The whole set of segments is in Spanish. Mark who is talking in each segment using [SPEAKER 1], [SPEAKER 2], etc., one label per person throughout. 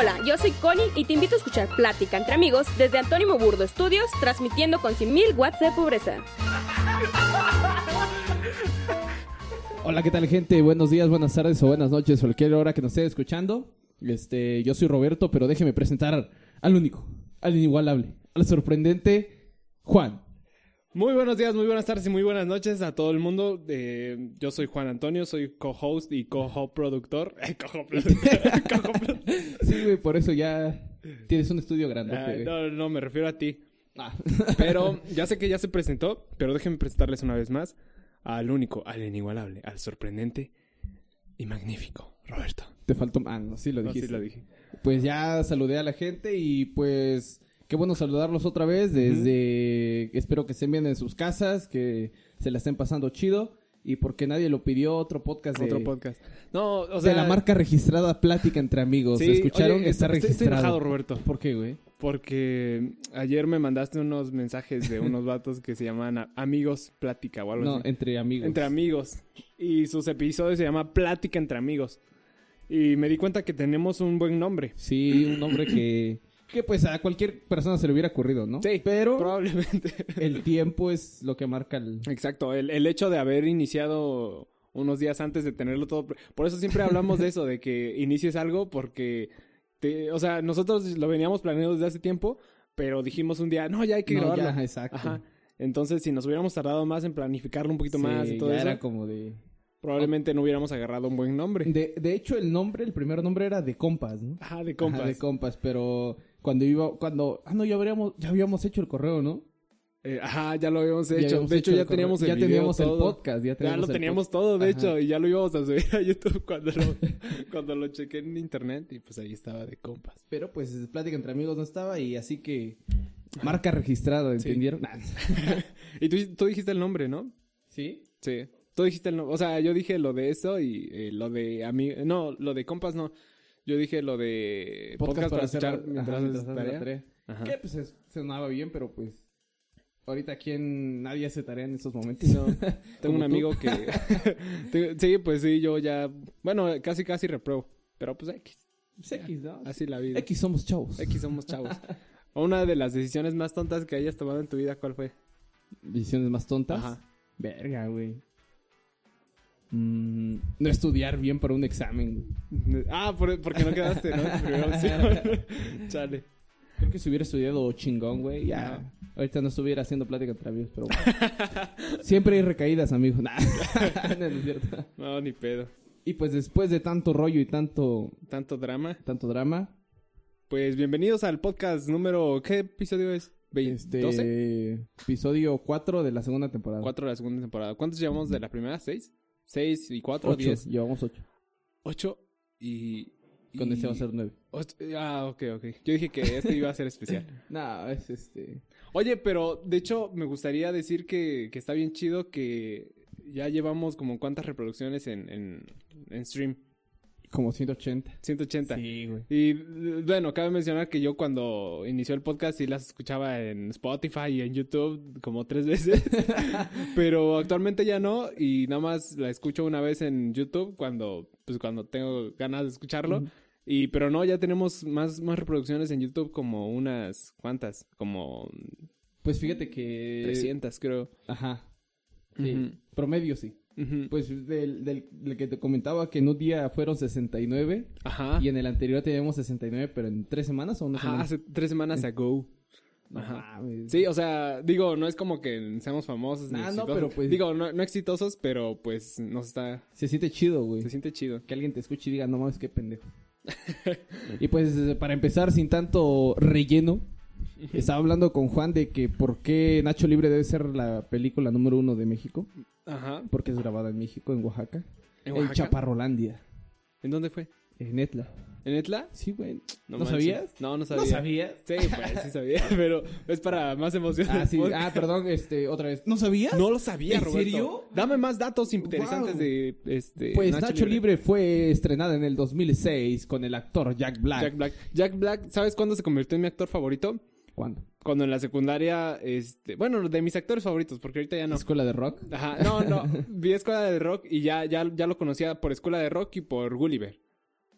[SPEAKER 1] Hola, yo soy Connie y te invito a escuchar Plática entre amigos desde Antónimo Burdo Estudios, transmitiendo con 100.000 watts de pobreza.
[SPEAKER 2] Hola, ¿qué tal gente? Buenos días, buenas tardes o buenas noches, cualquier hora que nos esté escuchando. Este, yo soy Roberto, pero déjeme presentar al único, al inigualable, al sorprendente Juan.
[SPEAKER 3] Muy buenos días, muy buenas tardes y muy buenas noches a todo el mundo. Eh, yo soy Juan Antonio, soy co-host y co-productor. Co-productor.
[SPEAKER 2] sí, güey, por eso ya tienes un estudio grande.
[SPEAKER 3] Ah, no, no, me refiero a ti.
[SPEAKER 2] Ah.
[SPEAKER 3] Pero ya sé que ya se presentó, pero déjenme presentarles una vez más al único, al inigualable, al sorprendente y magnífico, Roberto.
[SPEAKER 2] Te faltó... Ah, no, sí lo dijiste.
[SPEAKER 3] sí lo dije.
[SPEAKER 2] Pues ya saludé a la gente y pues... Qué bueno saludarlos otra vez desde... Espero que estén bien en sus casas, que se la estén pasando chido. Y porque nadie lo pidió, otro podcast de...
[SPEAKER 3] Otro podcast. No, o sea...
[SPEAKER 2] de la marca registrada Plática entre Amigos.
[SPEAKER 3] Sí,
[SPEAKER 2] ¿Escucharon?
[SPEAKER 3] oye,
[SPEAKER 2] Está
[SPEAKER 3] estoy-
[SPEAKER 2] registrado.
[SPEAKER 3] Estoy enojado, Roberto.
[SPEAKER 2] ¿Por qué, güey?
[SPEAKER 3] Porque ayer me mandaste unos mensajes de unos vatos que se llaman Amigos Plática o algo
[SPEAKER 2] No,
[SPEAKER 3] así.
[SPEAKER 2] entre amigos.
[SPEAKER 3] Entre amigos. Y sus episodios se llama Plática entre amigos. Y me di cuenta que tenemos un buen nombre.
[SPEAKER 2] Sí, un nombre que... Que pues a cualquier persona se le hubiera ocurrido, ¿no?
[SPEAKER 3] Sí,
[SPEAKER 2] Pero
[SPEAKER 3] Probablemente.
[SPEAKER 2] el tiempo es lo que marca el...
[SPEAKER 3] Exacto. El, el hecho de haber iniciado unos días antes de tenerlo todo. Por eso siempre hablamos de eso, de que inicies algo porque... te- o sea, nosotros lo veníamos planeando desde hace tiempo, pero dijimos un día, no, ya hay que
[SPEAKER 2] No,
[SPEAKER 3] grabarlo.
[SPEAKER 2] ya, exacto.
[SPEAKER 3] Ajá. Entonces, si nos hubiéramos tardado más en planificarlo un poquito
[SPEAKER 2] Sí,
[SPEAKER 3] más y todo
[SPEAKER 2] ya
[SPEAKER 3] eso,
[SPEAKER 2] era como de...
[SPEAKER 3] probablemente no hubiéramos agarrado un buen nombre.
[SPEAKER 2] de... De hecho, el nombre, el primer nombre era de compas, ¿no?
[SPEAKER 3] Ajá, de compas.
[SPEAKER 2] Ajá, de compas, pero cuando iba... Cuando... Ah, no, ya habríamos... Ya habíamos hecho el correo, ¿no?
[SPEAKER 3] Eh, ajá, ya lo habíamos
[SPEAKER 2] Ya
[SPEAKER 3] hecho.
[SPEAKER 2] habíamos
[SPEAKER 3] de hecho,
[SPEAKER 2] hecho
[SPEAKER 3] ya teníamos el
[SPEAKER 2] Ya
[SPEAKER 3] video,
[SPEAKER 2] teníamos el podcast, ya
[SPEAKER 3] Ya
[SPEAKER 2] teníamos
[SPEAKER 3] lo
[SPEAKER 2] el
[SPEAKER 3] teníamos todo, de
[SPEAKER 2] Ajá.
[SPEAKER 3] hecho, y ya lo íbamos a subir a YouTube cuando lo, cuando lo chequé en internet y pues ahí estaba de compas.
[SPEAKER 2] Pero pues Plática entre Amigos no estaba y así que... Marca registrada, ¿entendieron? Nah.
[SPEAKER 3] Y tú, tú dijiste el nombre, ¿no?
[SPEAKER 2] ¿Sí?
[SPEAKER 3] Sí. Tú dijiste el nombre. O sea, yo dije lo de eso y eh, lo de ami No, lo de compas no. Yo dije lo de podcast, para
[SPEAKER 2] hacer-
[SPEAKER 3] escuchar
[SPEAKER 2] ajá,
[SPEAKER 3] mientras
[SPEAKER 2] la
[SPEAKER 3] tarea. Ajá.
[SPEAKER 2] Que pues es- sonaba bien, pero pues... Ahorita quién nadie hace tarea en estos momentos.
[SPEAKER 3] No, tengo un
[SPEAKER 2] tú.
[SPEAKER 3] amigo que... Sí, pues sí, yo ya... Bueno, casi casi repruebo. Pero pues X.
[SPEAKER 2] Pues X, ¿no?
[SPEAKER 3] Así la vida.
[SPEAKER 2] X somos chavos.
[SPEAKER 3] X somos chavos. Una de las decisiones más tontas que hayas tomado en tu vida, ¿cuál fue?
[SPEAKER 2] Decisiones más tontas.
[SPEAKER 3] Ajá.
[SPEAKER 2] Verga, güey. Mm, no estudiar bien para un examen.
[SPEAKER 3] Ah, por- porque no quedaste, ¿no? Chale.
[SPEAKER 2] Creo que si hubiera estudiado chingón, güey, ya. Ahorita no estuviera haciendo plática entre amigos, pero bueno. Siempre hay recaídas, amigo. Nah. no, no es cierto.
[SPEAKER 3] No, ni pedo.
[SPEAKER 2] Y pues después de tanto rollo y tanto,
[SPEAKER 3] Tanto drama.
[SPEAKER 2] tanto drama,
[SPEAKER 3] Pues bienvenidos al podcast número... ¿Qué episodio es?
[SPEAKER 2] Este
[SPEAKER 3] ¿12?
[SPEAKER 2] episodio 4 de la segunda temporada.
[SPEAKER 3] Cuatro de la segunda temporada. ¿Cuántos llevamos de la primera? ¿Seis? ¿Seis y cuatro?
[SPEAKER 2] Ocho.
[SPEAKER 3] ¿Diez?
[SPEAKER 2] Llevamos 8.
[SPEAKER 3] Ocho y...
[SPEAKER 2] Con
[SPEAKER 3] y-
[SPEAKER 2] este va a ser 9.
[SPEAKER 3] ocho- Ah, ok, ok. Yo dije que este iba a ser especial.
[SPEAKER 2] No, es este.
[SPEAKER 3] Oye, pero de hecho me gustaría decir que, que está bien chido que ya llevamos como cuántas reproducciones en, en, en stream.
[SPEAKER 2] Como 180.
[SPEAKER 3] 180.
[SPEAKER 2] Sí, güey.
[SPEAKER 3] Y bueno, cabe mencionar que yo cuando inició el podcast sí las escuchaba en Spotify y en YouTube como tres veces. Pero actualmente ya no y nada más la escucho una vez en YouTube cuando pues cuando tengo ganas de escucharlo. Y pero no, ya tenemos más más reproducciones en YouTube como unas cuántas, como
[SPEAKER 2] Pues fíjate que.
[SPEAKER 3] 300 creo.
[SPEAKER 2] Ajá. Sí. Promedio sí. Pues del, del, del que te comentaba que en un día fueron 69
[SPEAKER 3] Ajá.
[SPEAKER 2] y en el anterior teníamos 69, pero en tres semanas o una
[SPEAKER 3] Ajá,
[SPEAKER 2] semana.
[SPEAKER 3] hace tres semanas ago.
[SPEAKER 2] No
[SPEAKER 3] Ajá. Sí, o sea, digo, no es como que seamos famosos. ni
[SPEAKER 2] no,
[SPEAKER 3] exitosos.
[SPEAKER 2] pero pues-
[SPEAKER 3] Digo, no, no exitosos, pero pues nos está...
[SPEAKER 2] Se siente chido, güey.
[SPEAKER 3] Se siente chido.
[SPEAKER 2] Que alguien te escuche y diga, no mames, qué pendejo. y pues para empezar, sin tanto relleno, estaba hablando con Juan de que por qué Nacho Libre debe ser la película número uno de México.
[SPEAKER 3] Ajá.
[SPEAKER 2] Porque es grabada en México, en Oaxaca.
[SPEAKER 3] ¿En
[SPEAKER 2] En
[SPEAKER 3] Oaxaca?
[SPEAKER 2] Chaparrolandia.
[SPEAKER 3] ¿En dónde fue?
[SPEAKER 2] En Etla.
[SPEAKER 3] ¿En Etla?
[SPEAKER 2] Sí, güey. ¿No, sabías?
[SPEAKER 3] No, no sabía.
[SPEAKER 2] ¿No sabías?
[SPEAKER 3] Sí, pues sí sabía, pero es para más emoción.
[SPEAKER 2] Ah, sí. Ah, perdón, este, otra vez. ¿No sabías?
[SPEAKER 3] No lo sabía,
[SPEAKER 2] ¿En
[SPEAKER 3] Roberto.
[SPEAKER 2] serio?
[SPEAKER 3] Dame más datos interesantes
[SPEAKER 2] Wow.
[SPEAKER 3] de este
[SPEAKER 2] Pues Nacho, Libre. fue estrenada en el 2006 con el actor Jack Black.
[SPEAKER 3] Jack Black. Jack Black, ¿sabes cuándo se convirtió en mi actor favorito?
[SPEAKER 2] ¿Cuándo?
[SPEAKER 3] Cuando en la secundaria, este, bueno, de mis actores favoritos, porque ahorita ya no.
[SPEAKER 2] Escuela de rock.
[SPEAKER 3] Ajá, no, no, vi Escuela de Rock y ya, ya, ya lo conocía por Escuela de Rock y por Gulliver.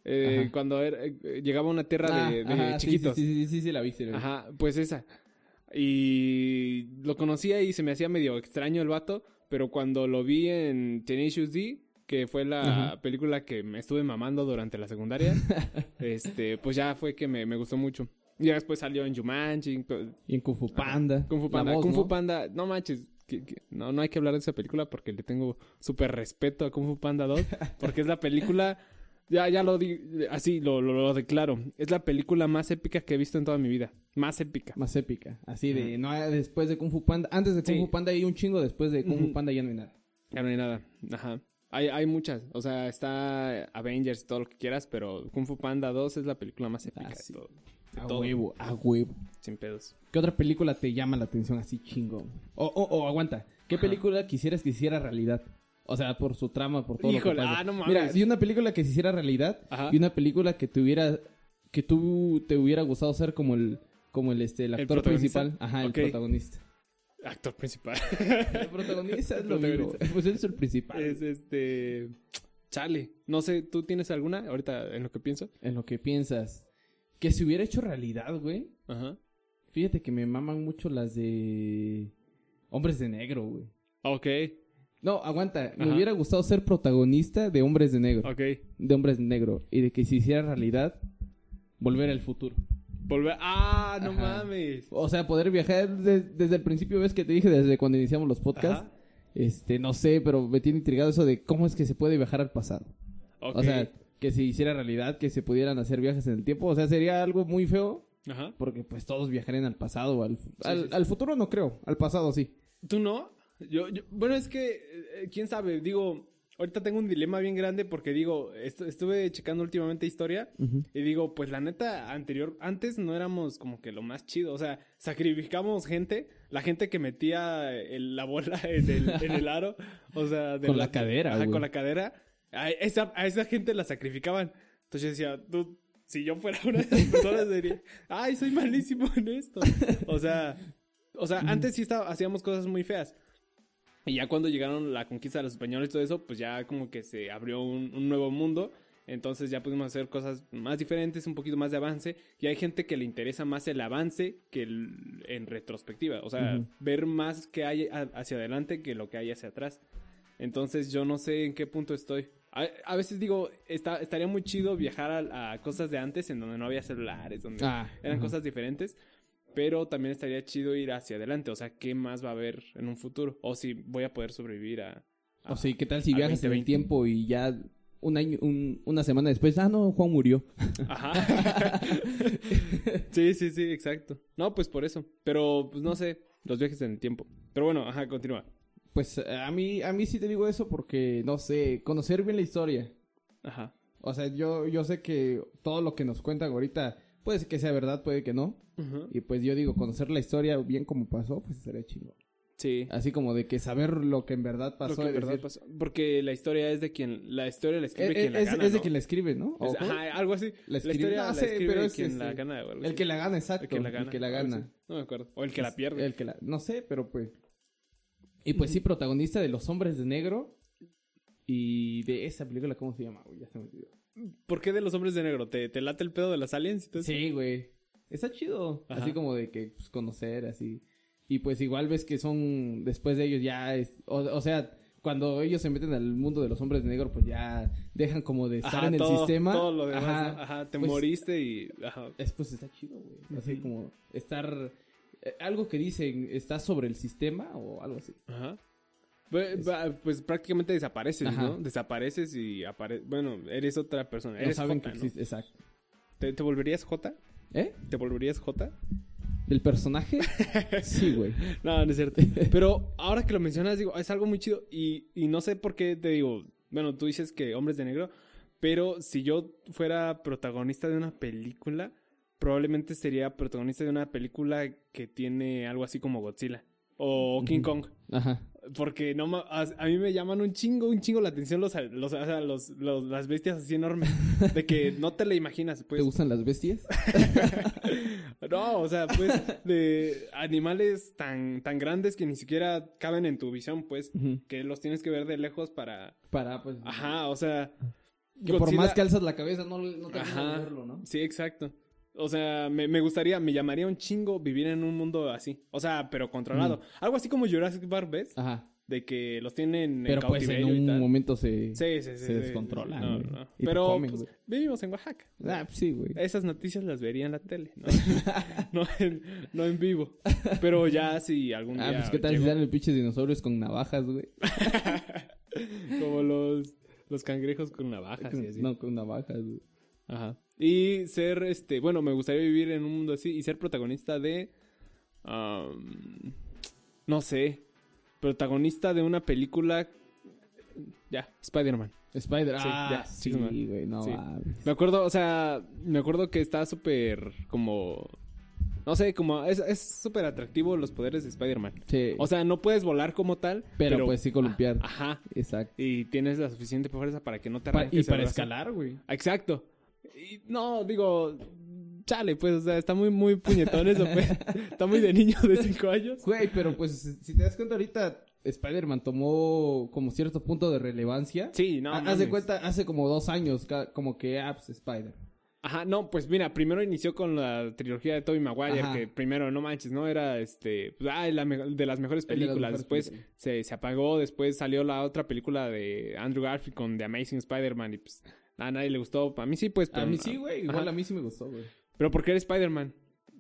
[SPEAKER 3] Eh, cuando era- eh, llegaba a una tierra
[SPEAKER 2] Ah,
[SPEAKER 3] de, de
[SPEAKER 2] ajá,
[SPEAKER 3] chiquitos.
[SPEAKER 2] Sí, sí, sí, sí, sí, la vi, sí la vi.
[SPEAKER 3] Ajá, pues esa. Y lo conocía y se me hacía medio extraño el vato, pero cuando lo vi en Tenacious D, que fue la
[SPEAKER 2] Ajá.
[SPEAKER 3] película que me estuve mamando durante la secundaria, este, pues ya fue que me, me gustó mucho. Y ya después salió en Jumanji,
[SPEAKER 2] Y en Kung Fu Panda.
[SPEAKER 3] Kung Fu Panda.
[SPEAKER 2] voz,
[SPEAKER 3] Kung Fu
[SPEAKER 2] ¿no?
[SPEAKER 3] Panda, no manches. que- que- no, no hay que hablar de esa película porque le tengo súper respeto a Kung Fu Panda 2. Porque es la película. Ya, ya lo di, así lo, lo, lo declaro. Es la película más épica que he visto en toda mi vida. Más épica.
[SPEAKER 2] Más épica. Así de, no hay- después de Kung Fu Panda. Antes de Kung
[SPEAKER 3] Sí.
[SPEAKER 2] Fu Panda hay un chingo, después de Kung Fu. Panda ya no hay nada.
[SPEAKER 3] Ya no hay nada. Ajá. Hay, hay muchas. O sea, está Avengers y todo lo que quieras, pero Kung Fu Panda 2 es la película más épica
[SPEAKER 2] Ah, sí.
[SPEAKER 3] de todo.
[SPEAKER 2] A
[SPEAKER 3] todo.
[SPEAKER 2] huevo, a huevo.
[SPEAKER 3] Sin pedos.
[SPEAKER 2] ¿Qué otra película te llama la atención así chingo? O, o, o aguanta, ¿qué
[SPEAKER 3] Ajá.
[SPEAKER 2] película quisieras que hiciera realidad? O sea, por su trama, por todo
[SPEAKER 3] Híjole,
[SPEAKER 2] lo que pasa.
[SPEAKER 3] ah, no mames.
[SPEAKER 2] Mira, di una película que se hiciera realidad
[SPEAKER 3] Ajá.
[SPEAKER 2] y una película que tuviera que tú te hubiera gustado ser como el como el este el
[SPEAKER 3] ¿El
[SPEAKER 2] actor principal, ajá, el protagonista.
[SPEAKER 3] Actor principal.
[SPEAKER 2] El protagonista es lo
[SPEAKER 3] Protagonista.
[SPEAKER 2] mismo. Pues él es el principal.
[SPEAKER 3] es este. Charlie. No sé, ¿tú tienes alguna ahorita en lo que pienso?
[SPEAKER 2] En lo que piensas que se hubiera hecho realidad, güey.
[SPEAKER 3] Ajá.
[SPEAKER 2] Fíjate que me maman mucho las de Hombres de Negro, güey.
[SPEAKER 3] Ok,
[SPEAKER 2] No, aguanta. Me
[SPEAKER 3] Ajá.
[SPEAKER 2] hubiera gustado ser protagonista de Hombres de Negro.
[SPEAKER 3] ok.
[SPEAKER 2] De Hombres de Negro. Y de que se hiciera realidad, volver al futuro.
[SPEAKER 3] Volver. ¡Ah, no
[SPEAKER 2] Ajá.
[SPEAKER 3] mames!
[SPEAKER 2] O sea, poder viajar de- desde el principio, ves que te dije desde cuando iniciamos los podcasts.
[SPEAKER 3] Ajá.
[SPEAKER 2] Este, no sé, pero me tiene intrigado eso de cómo es que se puede viajar al pasado.
[SPEAKER 3] Ok.
[SPEAKER 2] O sea, que se hiciera realidad, que se pudieran hacer viajes en el tiempo. O sea, sería algo muy feo.
[SPEAKER 3] Ajá.
[SPEAKER 2] Porque pues todos viajarían al pasado al, al,
[SPEAKER 3] sí, sí.
[SPEAKER 2] al futuro no creo, al pasado sí.
[SPEAKER 3] ¿Tú no? Yo, yo- bueno, es que, eh, quién sabe, digo, ahorita tengo un dilema bien grande porque digo, estu- estuve checando últimamente historia y digo, pues la neta, anterior, antes no éramos como que lo más chido, o sea, sacrificamos gente, la gente que metía el- la bola en el, en el aro, o sea, de
[SPEAKER 2] Con la cadera,
[SPEAKER 3] ajá, con la cadera, a esa, a esa gente la sacrificaban. Entonces yo decía, tú, si yo fuera una de esas personas, diría, ay, soy malísimo en esto. O sea, o sea, antes sí estaba, hacíamos cosas muy feas. Y ya cuando llegaron la conquista de los españoles y todo eso, pues ya como que se abrió un, un nuevo mundo. Entonces ya pudimos hacer cosas más diferentes, un poquito más de avance. Y hay gente que le interesa más el avance que el- en retrospectiva. O sea, ver más que hay hacia adelante que lo que hay hacia atrás. Entonces yo no sé en qué punto estoy. A, a veces digo, está, estaría muy chido viajar a, a cosas de antes en donde no había celulares, donde
[SPEAKER 2] Ah,
[SPEAKER 3] eran
[SPEAKER 2] ajá.
[SPEAKER 3] cosas diferentes. Pero también estaría chido ir hacia adelante. O sea, ¿qué más va a haber en un futuro? O si voy a poder sobrevivir a... a-
[SPEAKER 2] O sea, ¿qué tal si viajas en el
[SPEAKER 3] 2020?
[SPEAKER 2] tiempo y ya un año, un- una semana después, ah, no, Juan murió?
[SPEAKER 3] Ajá. sí, sí, sí, exacto. No, pues por eso. Pero, pues no sé, los viajes en el tiempo. Pero bueno, ajá, continúa.
[SPEAKER 2] Pues eh, a mí, a mí sí te digo eso porque, no sé, conocer bien la historia.
[SPEAKER 3] Ajá.
[SPEAKER 2] O sea, yo, yo sé que todo lo que nos cuentan ahorita, puede que sea verdad, puede que no. Y pues yo digo, conocer la historia bien como pasó, pues sería chingo.
[SPEAKER 3] Sí.
[SPEAKER 2] Así como de que saber lo que en verdad
[SPEAKER 3] Lo
[SPEAKER 2] pasó.
[SPEAKER 3] que
[SPEAKER 2] y
[SPEAKER 3] en verdad
[SPEAKER 2] decir-
[SPEAKER 3] pasó. Porque la historia es de quien... La historia la escribe
[SPEAKER 2] Eh,
[SPEAKER 3] quien la
[SPEAKER 2] es,
[SPEAKER 3] gana,
[SPEAKER 2] es de
[SPEAKER 3] ¿no?
[SPEAKER 2] quien la escribe, ¿no?
[SPEAKER 3] Ajá, algo así.
[SPEAKER 2] La
[SPEAKER 3] La, historia la escribe
[SPEAKER 2] pero es
[SPEAKER 3] quien
[SPEAKER 2] este,
[SPEAKER 3] la gana.
[SPEAKER 2] El que la gana, exacto.
[SPEAKER 3] El que la gana.
[SPEAKER 2] El que la
[SPEAKER 3] algo así.
[SPEAKER 2] gana.
[SPEAKER 3] No me acuerdo. O el que la pierde.
[SPEAKER 2] El que la... No sé, pero pues... Y pues sí, protagonista de Los Hombres de Negro. Y de esa película, ¿cómo se llama? güey? ya se me olvidó.
[SPEAKER 3] ¿Por qué de los hombres de negro? ¿Te, te late el pedo de las aliens? y todo eso?
[SPEAKER 2] Sí, güey. Está chido.
[SPEAKER 3] Ajá.
[SPEAKER 2] Así como de que pues, conocer, así. Y pues igual ves que son, después de ellos ya, es- o, o sea, cuando ellos se meten al mundo de los hombres de negro, pues ya dejan como de estar
[SPEAKER 3] Ajá,
[SPEAKER 2] en el
[SPEAKER 3] todo-
[SPEAKER 2] sistema.
[SPEAKER 3] Todo lo demás,
[SPEAKER 2] Ajá.
[SPEAKER 3] ¿no? Ajá, te
[SPEAKER 2] Pues,
[SPEAKER 3] moriste y... Ajá.
[SPEAKER 2] Es, pues está chido, güey. Así como estar... eh, algo que dicen, ¿estás sobre el sistema o algo así?
[SPEAKER 3] Ajá. Pues, pues prácticamente desapareces,
[SPEAKER 2] Ajá.
[SPEAKER 3] ¿no? Desapareces y apareces... Bueno, eres otra persona.
[SPEAKER 2] No
[SPEAKER 3] Eres
[SPEAKER 2] saben
[SPEAKER 3] Jota,
[SPEAKER 2] que
[SPEAKER 3] ¿no?
[SPEAKER 2] existe, exacto.
[SPEAKER 3] ¿Te, te volverías J?
[SPEAKER 2] ¿Eh?
[SPEAKER 3] ¿Te volverías J?
[SPEAKER 2] ¿Del personaje? sí, güey.
[SPEAKER 3] No, no es cierto. Pero ahora que lo mencionas, digo, es algo muy chido. Y, y no sé por qué te digo, bueno, tú dices que hombres de negro, pero si yo fuera protagonista de una película, probablemente sería protagonista de una película que tiene algo así como Godzilla o King. Kong.
[SPEAKER 2] Ajá.
[SPEAKER 3] Porque no a, a mí me llaman un chingo, un chingo la atención los, los, los- los- las bestias así enormes. De que no te la imaginas, pues.
[SPEAKER 2] ¿Te gustan las bestias?
[SPEAKER 3] No, o sea, pues, de animales tan, tan grandes que ni siquiera caben en tu visión, pues, que los tienes que ver de lejos para...
[SPEAKER 2] Para, pues...
[SPEAKER 3] Ajá, o sea...
[SPEAKER 2] Que por más que alzas la cabeza no, no te verlo, ¿no?
[SPEAKER 3] Sí, exacto. O sea, me, me gustaría, me llamaría un chingo vivir en un mundo así. O sea, pero controlado. Algo así como Jurassic Park, ¿ves?
[SPEAKER 2] Ajá.
[SPEAKER 3] De que los tienen
[SPEAKER 2] Pero
[SPEAKER 3] en
[SPEAKER 2] pues en
[SPEAKER 3] y
[SPEAKER 2] un
[SPEAKER 3] tal.
[SPEAKER 2] momento se...
[SPEAKER 3] Sí, sí, sí.
[SPEAKER 2] se descontrolan,
[SPEAKER 3] No, no. Pero
[SPEAKER 2] comen,
[SPEAKER 3] pues, vivimos en Oaxaca.
[SPEAKER 2] Ah, pues sí, güey.
[SPEAKER 3] Esas noticias las vería en la tele, ¿no? no, en, no en vivo. Pero ya si algún día...
[SPEAKER 2] Ah, pues qué tal
[SPEAKER 3] llego-
[SPEAKER 2] si salen pinches dinosaurios con navajas, güey.
[SPEAKER 3] Como los, los cangrejos con navajas y así.
[SPEAKER 2] No, con navajas, güey.
[SPEAKER 3] Ajá. Y ser, este, bueno, me gustaría vivir en un mundo así y ser protagonista de, am, no sé, protagonista de una película, ya, Spider-Man.
[SPEAKER 2] Spider,
[SPEAKER 3] Sí,
[SPEAKER 2] ah,
[SPEAKER 3] ya,
[SPEAKER 2] sí, güey, no
[SPEAKER 3] Sí. Me acuerdo, o sea, me acuerdo que está súper como, no sé, como, es es súper atractivo los poderes de Spider-Man.
[SPEAKER 2] Sí,
[SPEAKER 3] O sea, no puedes volar como tal,
[SPEAKER 2] pero, pues sí columpiar.
[SPEAKER 3] Ah, Ajá.
[SPEAKER 2] Exacto.
[SPEAKER 3] Y tienes la suficiente fuerza para que no te
[SPEAKER 2] Pa-
[SPEAKER 3] arranques
[SPEAKER 2] y para escalar, güey.
[SPEAKER 3] Exacto. Y no, digo, chale, pues, o sea, está muy, muy puñetón eso, pues. Está muy de niño de 5 años.
[SPEAKER 2] Güey, pero pues si te das cuenta ahorita, Spider-Man tomó como cierto punto de relevancia.
[SPEAKER 3] Sí, no.
[SPEAKER 2] Ha- Haz de cuenta, hace como dos años, como que apps Spider.
[SPEAKER 3] Ajá, no, pues mira, primero inició con la trilogía de Tobey Maguire,
[SPEAKER 2] Ajá.
[SPEAKER 3] que primero, no manches, ¿no? Era, este, pues, la me- de las mejores
[SPEAKER 2] El de las
[SPEAKER 3] películas.
[SPEAKER 2] mejores
[SPEAKER 3] después
[SPEAKER 2] películas.
[SPEAKER 3] Se, se apagó, después salió la otra película de Andrew Garfield con The Amazing Spider-Man y pues a nadie le gustó. A mí sí, pues, pero...
[SPEAKER 2] A mí sí, güey. Igual
[SPEAKER 3] Ajá.
[SPEAKER 2] a mí sí me gustó, güey.
[SPEAKER 3] Pero porque era Spider-Man.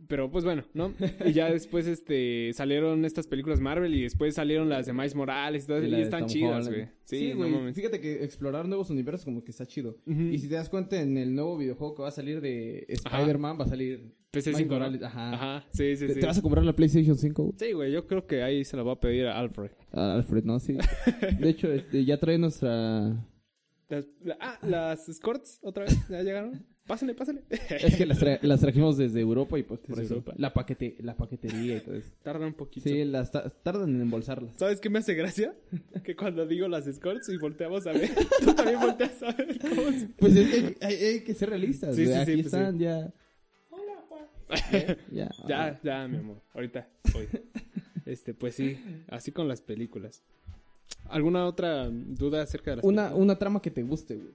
[SPEAKER 3] Pero pues bueno, ¿no? Y ya después este salieron estas películas Marvel y después salieron las de Miles Morales y todas,
[SPEAKER 2] Y
[SPEAKER 3] y, están chidas, güey. Sí,
[SPEAKER 2] Sí,
[SPEAKER 3] no
[SPEAKER 2] güey. Fíjate que explorar nuevos universos como que está chido. Y si te das cuenta, en el nuevo videojuego que va a salir de Spider-Man, va a salir
[SPEAKER 3] PC5,
[SPEAKER 2] Miles
[SPEAKER 3] ¿no?
[SPEAKER 2] Morales. Ajá.
[SPEAKER 3] Ajá, sí, sí,
[SPEAKER 2] ¿Te,
[SPEAKER 3] sí.
[SPEAKER 2] te vas a comprar la PlayStation 5? güey?
[SPEAKER 3] Sí, güey, yo creo que ahí se la voy a pedir a Alfred.
[SPEAKER 2] Ah, Alfred, ¿no? Sí. De hecho, este, ya trae nuestra...
[SPEAKER 3] Las- la- ah, las escorts otra vez, ¿ya llegaron? Pásale, pásale.
[SPEAKER 2] Es que las, tra- las trajimos desde Europa y pues por eso.
[SPEAKER 3] Europa.
[SPEAKER 2] La, paquete, la paquetería y todo eso.
[SPEAKER 3] Tarda un poquito.
[SPEAKER 2] Sí, las ta- tardan en embolsarlas.
[SPEAKER 3] ¿Sabes qué me hace gracia? Que cuando digo las escorts y volteamos a ver, tú también volteas a ver cómo se...
[SPEAKER 2] Pues es que hay, que ser realistas.
[SPEAKER 3] Sí, sí, sí,
[SPEAKER 2] Aquí
[SPEAKER 3] pues
[SPEAKER 2] están ya. Ya,
[SPEAKER 3] Ya, ya, mi amor. Ahorita voy. Este, pues sí, así con las películas. ¿Alguna otra duda acerca de las
[SPEAKER 2] Una,
[SPEAKER 3] películas?
[SPEAKER 2] una trama que te guste, güey.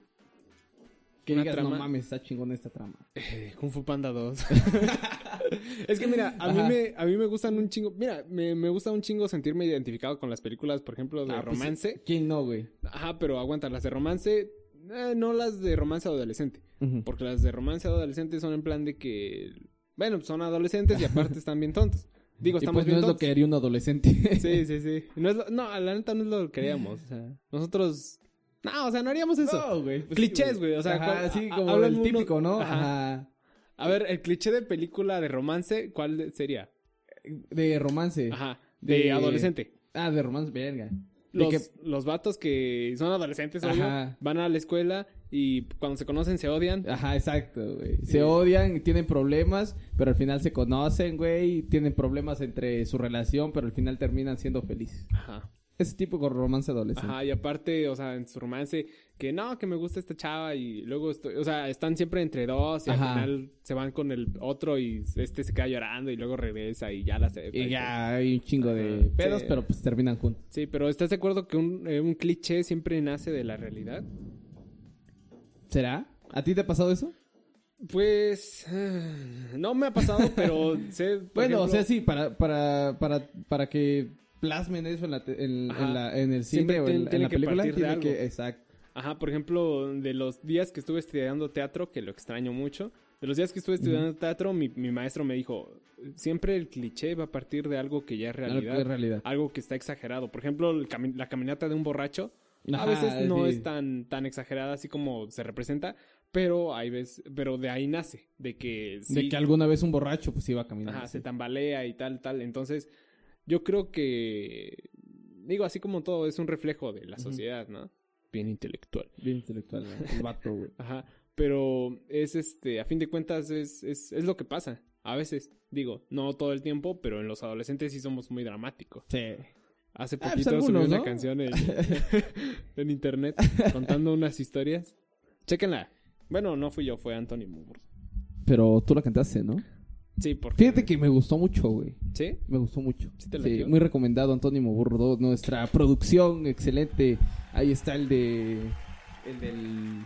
[SPEAKER 2] Que
[SPEAKER 3] Una
[SPEAKER 2] digas, no
[SPEAKER 3] trama.
[SPEAKER 2] mames, está chingón esta trama.
[SPEAKER 3] Eh, Kung Fu Panda 2. es que mira, a mí, me, a mí me gustan un chingo. Mira, me, me gusta un chingo sentirme identificado con las películas, por ejemplo, de
[SPEAKER 2] Ah, pues,
[SPEAKER 3] romance.
[SPEAKER 2] ¿Quién no, güey?
[SPEAKER 3] Ajá, pero aguanta, las de romance, eh, no las de romance adolescente. Porque las de romance adolescente son en plan de que. Bueno, son adolescentes y aparte están bien tontos. Digo,
[SPEAKER 2] Y
[SPEAKER 3] estamos
[SPEAKER 2] pues
[SPEAKER 3] bien
[SPEAKER 2] no es lo que haría un adolescente.
[SPEAKER 3] Sí, sí, sí. No, es lo- no, la neta no es lo que queríamos. O sea, nosotros. No, o sea, no haríamos eso.
[SPEAKER 2] No, güey. pues
[SPEAKER 3] Clichés,
[SPEAKER 2] sí,
[SPEAKER 3] güey, o sea,
[SPEAKER 2] Ajá,
[SPEAKER 3] ¿cuál-
[SPEAKER 2] sí, como el
[SPEAKER 3] uno-
[SPEAKER 2] típico, ¿no?
[SPEAKER 3] Ajá.
[SPEAKER 2] Ajá.
[SPEAKER 3] A ver, el cliché de película de romance, ¿cuál sería?
[SPEAKER 2] De romance.
[SPEAKER 3] Ajá. De,
[SPEAKER 2] De-
[SPEAKER 3] adolescente.
[SPEAKER 2] Ah, de romance, verga.
[SPEAKER 3] Los,
[SPEAKER 2] que-
[SPEAKER 3] los vatos que son adolescentes, obvio, van a la escuela y cuando se conocen se odian.
[SPEAKER 2] Ajá, exacto, güey.
[SPEAKER 3] Sí.
[SPEAKER 2] Se odian y tienen problemas, pero al final se conocen, güey. Tienen problemas entre su relación, pero al final terminan siendo felices.
[SPEAKER 3] Ajá.
[SPEAKER 2] Ese tipo de romance adolescente.
[SPEAKER 3] Ajá, y aparte, o sea, en su romance, que no, que me gusta esta chava y luego, estoy, o sea, están siempre entre dos y
[SPEAKER 2] Ajá.
[SPEAKER 3] al final se van con el otro y este se queda llorando y luego regresa y ya la se...
[SPEAKER 2] Y ya hay un chingo de pedos,
[SPEAKER 3] sí.
[SPEAKER 2] pero pues terminan juntos.
[SPEAKER 3] Sí, pero ¿estás de acuerdo que un, eh, un cliché siempre nace de la realidad?
[SPEAKER 2] ¿Será? ¿A ti te ha pasado eso?
[SPEAKER 3] Pues eh, no me ha pasado, pero sé.
[SPEAKER 2] Bueno, o sea, sí, para, para, para, para que plasmen eso en, la en, en la- en el cine o en, la
[SPEAKER 3] que
[SPEAKER 2] película. Tiene
[SPEAKER 3] algo.
[SPEAKER 2] que, exacto.
[SPEAKER 3] Ajá, por ejemplo, de los días que estuve estudiando teatro, que lo extraño mucho, de los días que estuve estudiando teatro, mi, mi maestro me dijo, siempre el cliché va a partir de algo que ya es
[SPEAKER 2] Algo
[SPEAKER 3] realidad,
[SPEAKER 2] que es realidad.
[SPEAKER 3] algo que está exagerado. Por ejemplo, cami- la caminata de un borracho, a veces no
[SPEAKER 2] sí.
[SPEAKER 3] es tan, tan exagerada así como se representa, pero hay veces, pero de ahí nace, de que
[SPEAKER 2] De que alguna vez un borracho pues iba a caminar.
[SPEAKER 3] Ajá,
[SPEAKER 2] así.
[SPEAKER 3] se tambalea y tal, tal. Entonces, yo creo que, digo, así como todo, es un reflejo de la sociedad, ¿no? Bien intelectual.
[SPEAKER 2] Bien intelectual, ¿no? el vato, güey.
[SPEAKER 3] Ajá. Pero es este, a fin de cuentas, es, es, es lo que pasa. A veces, digo, no todo el tiempo, pero en los adolescentes sí somos muy dramáticos.
[SPEAKER 2] Sí.
[SPEAKER 3] Hace
[SPEAKER 2] Ah, pues
[SPEAKER 3] poquito subí
[SPEAKER 2] algunos,
[SPEAKER 3] una
[SPEAKER 2] ¿no?
[SPEAKER 3] canción en, en internet contando unas historias. Chéquenla. Bueno, no fui yo, fue Anthony Moore.
[SPEAKER 2] Pero tú la cantaste, ¿no?
[SPEAKER 3] Sí, por
[SPEAKER 2] Fíjate que me gustó mucho, güey.
[SPEAKER 3] ¿Sí?
[SPEAKER 2] Me gustó mucho.
[SPEAKER 3] ¿Sí te
[SPEAKER 2] Sí, muy recomendado, Antonio Burro. Nuestra producción, excelente. Ahí está el de. El del.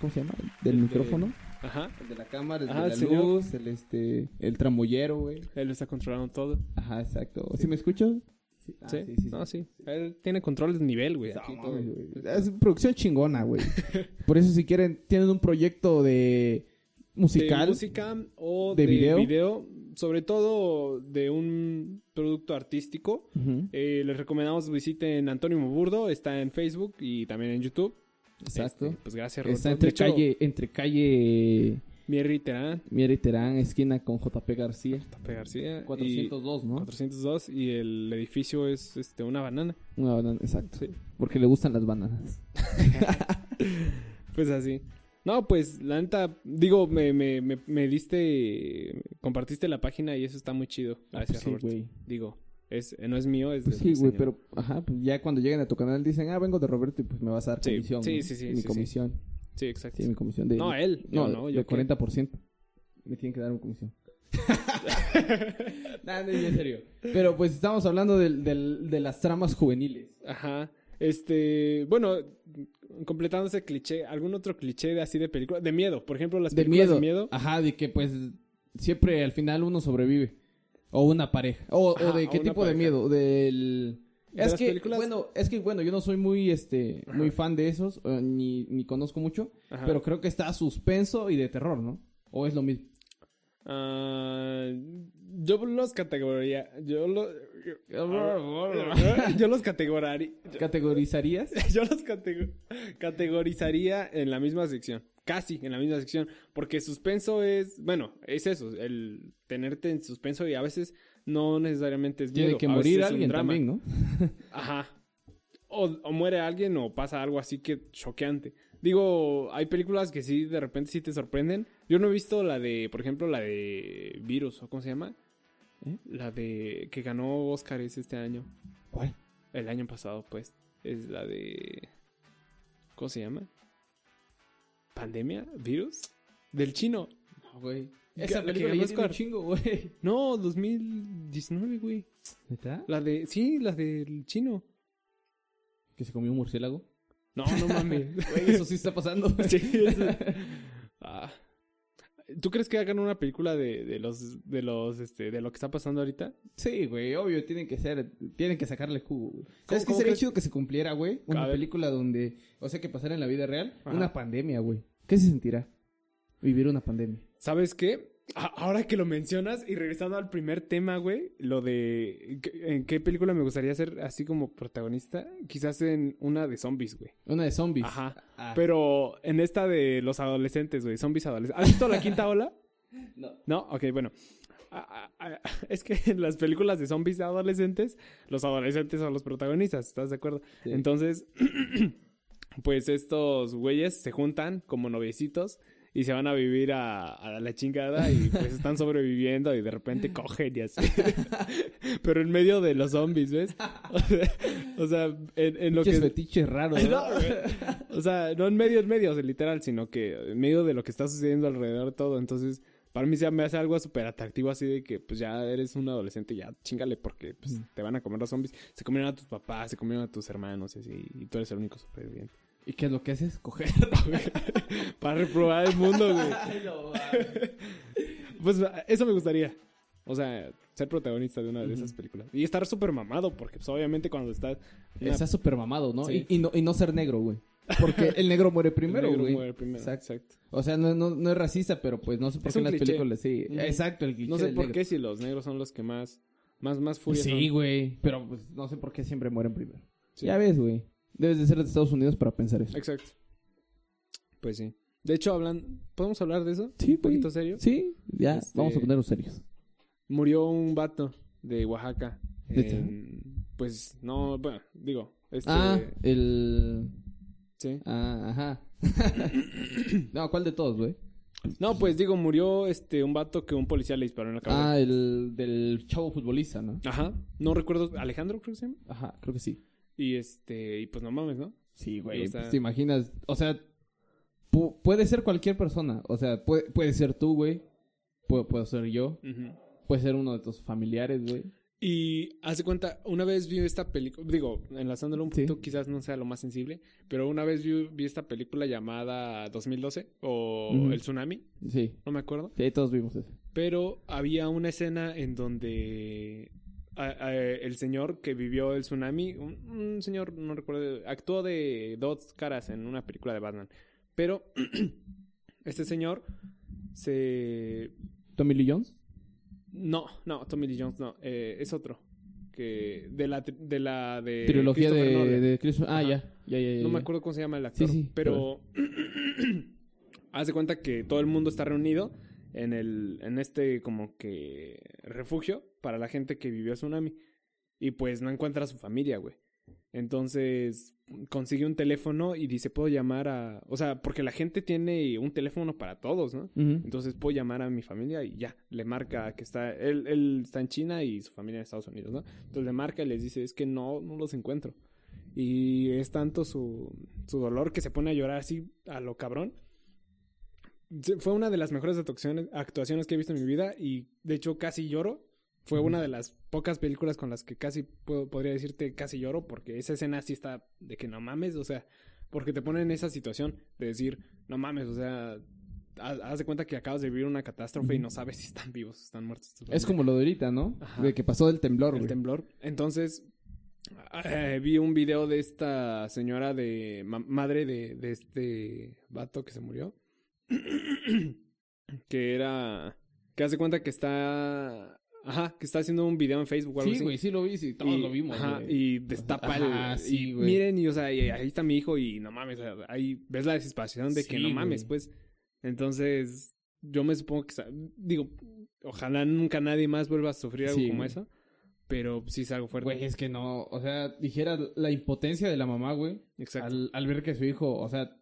[SPEAKER 2] ¿cómo se llama? Del
[SPEAKER 3] El de-
[SPEAKER 2] micrófono.
[SPEAKER 3] Ajá.
[SPEAKER 2] El de la cámara, el
[SPEAKER 3] Ajá,
[SPEAKER 2] de la
[SPEAKER 3] el señor.
[SPEAKER 2] luz, el este, el tramoyero, güey.
[SPEAKER 3] Él está controlando todo.
[SPEAKER 2] Ajá, exacto. ¿Sí me escucho? Sí. Ah,
[SPEAKER 3] ¿Sí? No, sí. Él tiene control de nivel, güey.
[SPEAKER 2] No. Es producción chingona, güey. Por eso si quieren, tienen un proyecto de musical.
[SPEAKER 3] De música o
[SPEAKER 2] ¿De
[SPEAKER 3] de,
[SPEAKER 2] video?
[SPEAKER 3] video? Sobre todo de un producto artístico. Eh, les recomendamos visiten Antonio Moburdo. Está en Facebook y también en YouTube.
[SPEAKER 2] Exacto.
[SPEAKER 3] Este, pues gracias,
[SPEAKER 2] Está entre
[SPEAKER 3] hecho,
[SPEAKER 2] calle, entre calle
[SPEAKER 3] Mierri Terán,
[SPEAKER 2] Miera y Terán, esquina con JP García.
[SPEAKER 3] Tape García. y
[SPEAKER 2] 402, ¿no?
[SPEAKER 3] 402 y el edificio es este una banana.
[SPEAKER 2] Una banana, exacto.
[SPEAKER 3] Sí.
[SPEAKER 2] Porque le gustan las bananas.
[SPEAKER 3] Pues así. No, pues la neta, digo, me, me, me, me diste, compartiste la página y eso está muy chido.
[SPEAKER 2] Ah,
[SPEAKER 3] Gracias,
[SPEAKER 2] pues sí,
[SPEAKER 3] Roberto.
[SPEAKER 2] güey.
[SPEAKER 3] Digo, es, no es mío, es
[SPEAKER 2] Pues
[SPEAKER 3] del
[SPEAKER 2] sí, güey, pero ajá, pues ya cuando lleguen a tu canal dicen, ah, vengo de Roberto y pues me vas a dar comisión.
[SPEAKER 3] sí, sí, sí,
[SPEAKER 2] Mi
[SPEAKER 3] sí, sí.
[SPEAKER 2] comisión.
[SPEAKER 3] Sí, exacto.
[SPEAKER 2] Sí, mi comisión de...
[SPEAKER 3] No, él.
[SPEAKER 2] No,
[SPEAKER 3] no, yo
[SPEAKER 2] de
[SPEAKER 3] qué.
[SPEAKER 2] 40%. Me tienen que dar una comisión. No, en serio. Pero pues estamos hablando del, del- de las tramas juveniles.
[SPEAKER 3] Ajá. Este, bueno, completando ese cliché, ¿algún otro cliché de así de película? De miedo, por ejemplo, las
[SPEAKER 2] De
[SPEAKER 3] películas
[SPEAKER 2] miedo.
[SPEAKER 3] de miedo.
[SPEAKER 2] Ajá, de que pues siempre al final uno sobrevive. O una pareja. O, o de qué tipo de miedo. Del... Es que,
[SPEAKER 3] películas-
[SPEAKER 2] bueno, es que, bueno, yo no soy muy, este, muy fan de esos, eh, ni, ni conozco mucho,
[SPEAKER 3] Ajá.
[SPEAKER 2] pero creo que está suspenso y de terror, ¿no? O es lo mismo.
[SPEAKER 3] Ah, yo los categoría, yo lo, yo los categoraría,
[SPEAKER 2] ¿Categorizarías?
[SPEAKER 3] yo los catego- categorizaría en la misma sección, casi en la misma sección, porque suspenso es, bueno, es eso, el tenerte en suspenso y a veces no necesariamente es
[SPEAKER 2] Tiene
[SPEAKER 3] miedo,
[SPEAKER 2] que
[SPEAKER 3] a veces
[SPEAKER 2] morir alguien también, ¿no?
[SPEAKER 3] Ajá. O, o muere alguien o pasa algo así que choqueante. Digo, hay películas que sí, de repente sí te sorprenden. Yo no he visto la de, por ejemplo, la de Virus, ¿o cómo se llama?
[SPEAKER 2] ¿Eh?
[SPEAKER 3] La de que ganó Oscars este año.
[SPEAKER 2] ¿Cuál?
[SPEAKER 3] El año pasado, pues. Es la de... ¿Cómo se llama? ¿Pandemia? ¿Virus? Del chino.
[SPEAKER 2] No, güey. Esa película
[SPEAKER 3] ganó
[SPEAKER 2] tiene un
[SPEAKER 3] Oscar.
[SPEAKER 2] chingo, güey.
[SPEAKER 3] No, 2019, güey.
[SPEAKER 2] ¿Neta?
[SPEAKER 3] La de... Sí, la del chino.
[SPEAKER 2] ¿Que se comió un murciélago?
[SPEAKER 3] No, no mames.
[SPEAKER 2] Güey, eso sí está pasando.
[SPEAKER 3] Sí, eso- Ah. ¿Tú crees que hagan una película de, de los de los este de lo que está pasando ahorita?
[SPEAKER 2] Sí, güey, obvio, tienen que ser, tienen que sacarle jugo, güey. ¿Sabes qué sería chido que se cumpliera, güey? Una película donde, o sea, que pasara en la vida real,
[SPEAKER 3] Ajá.
[SPEAKER 2] una pandemia, güey. ¿Qué se sentirá? Vivir una pandemia.
[SPEAKER 3] ¿Sabes qué? Ahora que lo mencionas y regresando al primer tema, güey, lo de ¿qué- en qué película me gustaría ser así como protagonista, quizás en una de zombies, güey.
[SPEAKER 2] Una de zombies.
[SPEAKER 3] Ajá.
[SPEAKER 2] Ah.
[SPEAKER 3] Pero en esta de los adolescentes, güey, zombies adolescentes. ¿Has visto la quinta ola?
[SPEAKER 2] No.
[SPEAKER 3] No, ok, bueno. Ah, ah, ah, Es que en las películas de zombies de adolescentes, los adolescentes son los protagonistas, ¿estás de acuerdo?
[SPEAKER 2] Sí.
[SPEAKER 3] Entonces, pues estos güeyes se juntan como noviecitos y se van a vivir a, a la chingada y pues están sobreviviendo y de repente cogen y así. Pero en medio de los zombies, ¿ves? O sea, en, en lo que...
[SPEAKER 2] fetiches raros,
[SPEAKER 3] Ay,
[SPEAKER 2] ¿no?
[SPEAKER 3] O sea, no en medio, en medio, o sea, literal, sino que en medio de lo que está sucediendo alrededor de todo. Entonces, para mí se me hace algo súper atractivo así de que pues ya eres un adolescente, ya chingale porque pues,
[SPEAKER 2] Mm.
[SPEAKER 3] te van a comer los zombies. Se comieron a tus papás, se comieron a tus hermanos y así, y tú eres el único superviviente.
[SPEAKER 2] ¿Y qué es lo que haces? Coger.
[SPEAKER 3] para reprobar el mundo, güey. Pues eso me gustaría. O sea, ser protagonista de una de esas películas. Y estar súper mamado, porque pues obviamente cuando estás... una-
[SPEAKER 2] Está súper mamado, ¿no?
[SPEAKER 3] Sí.
[SPEAKER 2] Y, y no, y no ser negro, güey. Porque el negro muere primero,
[SPEAKER 3] el negro
[SPEAKER 2] güey.
[SPEAKER 3] muere primero.
[SPEAKER 2] Exacto.
[SPEAKER 3] Exacto.
[SPEAKER 2] O sea, no, no, no es racista, pero pues no sé por
[SPEAKER 3] Es
[SPEAKER 2] qué en las
[SPEAKER 3] cliché.
[SPEAKER 2] películas sí. Exacto, el cliché
[SPEAKER 3] No sé
[SPEAKER 2] del
[SPEAKER 3] por
[SPEAKER 2] negro.
[SPEAKER 3] qué si los negros son los que más... Más, más furia
[SPEAKER 2] Sí, güey. Pero pues no sé por qué siempre mueren primero.
[SPEAKER 3] Sí.
[SPEAKER 2] Ya ves, güey. Debes de ser de Estados Unidos para pensar eso.
[SPEAKER 3] Exacto. Pues sí. De hecho, hablan... ¿Podemos hablar de eso?
[SPEAKER 2] Sí,
[SPEAKER 3] Un poquito serio.
[SPEAKER 2] Sí, ya.
[SPEAKER 3] Este-
[SPEAKER 2] Vamos a ponernos serios.
[SPEAKER 3] Murió un vato de Oaxaca. Pues no, bueno, digo... Este,
[SPEAKER 2] Ah, el...
[SPEAKER 3] sí.
[SPEAKER 2] Ah, ajá. no, ¿cuál de todos, güey?
[SPEAKER 3] No, pues digo, murió este un vato que un policía le disparó en la cabeza.
[SPEAKER 2] Ah, el del chavo futbolista, ¿no?
[SPEAKER 3] Ajá. No recuerdo. Alejandro, creo que se llama.
[SPEAKER 2] Ajá, creo que sí.
[SPEAKER 3] Y este, y pues no mames, ¿no?
[SPEAKER 2] Sí, güey.
[SPEAKER 3] O sea-
[SPEAKER 2] pues, te imaginas, o sea, pu- puede ser cualquier persona. O sea, puede, puede ser tú, güey. Puedo, puedo ser yo.
[SPEAKER 3] Ujú.
[SPEAKER 2] Puede ser uno de tus familiares, güey.
[SPEAKER 3] Y hace cuenta, una vez vi esta película, digo, enlazándolo un
[SPEAKER 2] Sí.
[SPEAKER 3] poquito, quizás no sea lo más sensible, pero una vez vi, vi esta película llamada 2012 o. El Tsunami,
[SPEAKER 2] Sí.
[SPEAKER 3] no me acuerdo.
[SPEAKER 2] Sí, todos vimos eso.
[SPEAKER 3] Pero había una escena en donde a- a- el señor que vivió el tsunami, un, un señor, no recuerdo, actuó de dos caras en una película de Batman. Pero este señor se...
[SPEAKER 2] ¿Tommy Lee Jones?
[SPEAKER 3] No, no, Tommy Lee Jones no, eh, es otro. Que de la, de la de
[SPEAKER 2] Trilogía de, de Chris... Ah, ya. Ya, ya, ya.
[SPEAKER 3] No me acuerdo cómo se llama el actor.
[SPEAKER 2] sí,
[SPEAKER 3] pero haz de cuenta que todo el mundo está reunido en el, en este como que refugio para la gente que vivió el tsunami. Y pues no encuentra a su familia, güey. Entonces consigue un teléfono y dice, puedo llamar a... O sea, porque la gente tiene un teléfono para todos, ¿no? Entonces puedo llamar a mi familia y ya, le marca que está, él, él está en China y su familia en Estados Unidos, ¿no? Entonces le marca y les dice, es que no, no los encuentro. Y es tanto su, su dolor que se pone a llorar así a lo cabrón. Fue una de las mejores actuaciones, actuaciones que he visto en mi vida y de hecho casi lloro. Fue una de las pocas películas con las que casi puedo- podría decirte casi lloro porque esa escena sí está de que no mames, o sea, porque te ponen en esa situación de decir, no mames, o sea, haz, de cuenta que acabas de vivir una catástrofe y no sabes si están vivos o están muertos.
[SPEAKER 2] Es como lo de ahorita, ¿no?
[SPEAKER 3] Ajá.
[SPEAKER 2] De que pasó del temblor,
[SPEAKER 3] el
[SPEAKER 2] güey.
[SPEAKER 3] temblor. Entonces, eh, vi un video de esta señora de ma- madre de, de este vato que se murió. que era. Que hace cuenta que está. Ajá, que está haciendo un video en Facebook o algo
[SPEAKER 2] Sí,
[SPEAKER 3] así.
[SPEAKER 2] güey, sí lo vi, sí, todos
[SPEAKER 3] Y-
[SPEAKER 2] lo vimos,
[SPEAKER 3] ajá,
[SPEAKER 2] güey.
[SPEAKER 3] y destapa
[SPEAKER 2] Ajá,
[SPEAKER 3] el.
[SPEAKER 2] sí,
[SPEAKER 3] y
[SPEAKER 2] güey.
[SPEAKER 3] miren, y o sea, y ahí está mi hijo, y no mames, ahí ves la desesperación de que
[SPEAKER 2] Sí,
[SPEAKER 3] no mames,
[SPEAKER 2] güey.
[SPEAKER 3] pues. Entonces, yo me supongo que. Digo, ojalá nunca nadie más vuelva a sufrir algo
[SPEAKER 2] Sí,
[SPEAKER 3] como eso. Pero sí es algo fuerte.
[SPEAKER 2] Güey, es que no, o sea, dijera la impotencia de la mamá, güey,
[SPEAKER 3] Exacto.
[SPEAKER 2] al, al ver que su hijo, o sea,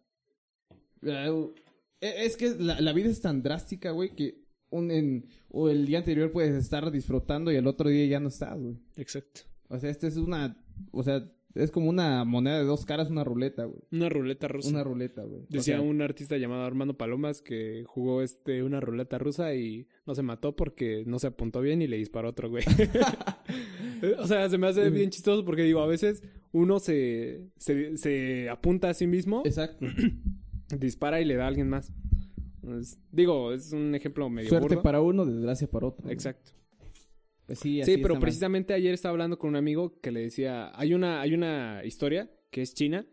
[SPEAKER 2] eh, es que la, la vida es tan drástica, güey, que un, en, o el día anterior puedes estar disfrutando y el otro día ya no estás, güey.
[SPEAKER 3] Exacto.
[SPEAKER 2] O sea, este es una, o sea, es como una moneda de dos caras, una ruleta, güey.
[SPEAKER 3] Una ruleta rusa.
[SPEAKER 2] Una ruleta, güey. O
[SPEAKER 3] Decía
[SPEAKER 2] sea,
[SPEAKER 3] un artista llamado Armando Palomas que jugó este una ruleta rusa y no se mató porque no se apuntó bien y le disparó a otro güey. o sea, se me hace bien chistoso porque digo, a veces uno se, se, se apunta a sí mismo,
[SPEAKER 2] Exacto.
[SPEAKER 3] dispara y le da a alguien más. Entonces, digo, es un ejemplo medio
[SPEAKER 2] Suerte
[SPEAKER 3] burdo.
[SPEAKER 2] para uno, desgracia para otro.
[SPEAKER 3] Exacto.
[SPEAKER 2] Pues sí, así
[SPEAKER 3] Sí, pero
[SPEAKER 2] mal.
[SPEAKER 3] precisamente ayer estaba hablando con un amigo que le decía, hay una, hay una historia que es china,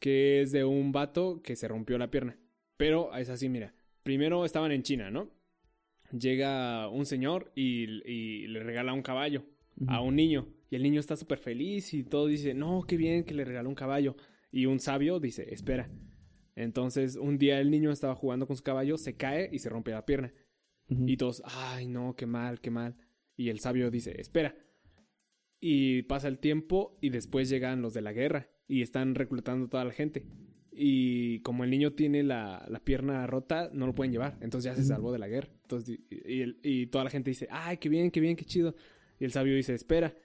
[SPEAKER 3] que es de un vato que se rompió la pierna. Pero es así, mira, primero estaban en China, ¿no? Llega un señor y, y le regala un caballo a un niño. Y el niño está súper feliz y todo dice, no, qué bien que le regaló un caballo. Y un sabio dice, espera. Entonces, un día el niño estaba jugando con su caballo, se cae y se rompe la pierna. Y todos, ay, no, qué mal, qué mal. Y el sabio dice, espera. Y pasa el tiempo y después llegan los de la guerra y están reclutando toda la gente. Y como el niño tiene la, la pierna rota, no lo pueden llevar. Entonces ya se salvó de la guerra. Entonces, y, y el- y toda la gente dice, ay, qué bien, qué bien, qué chido. Y el sabio dice, espera.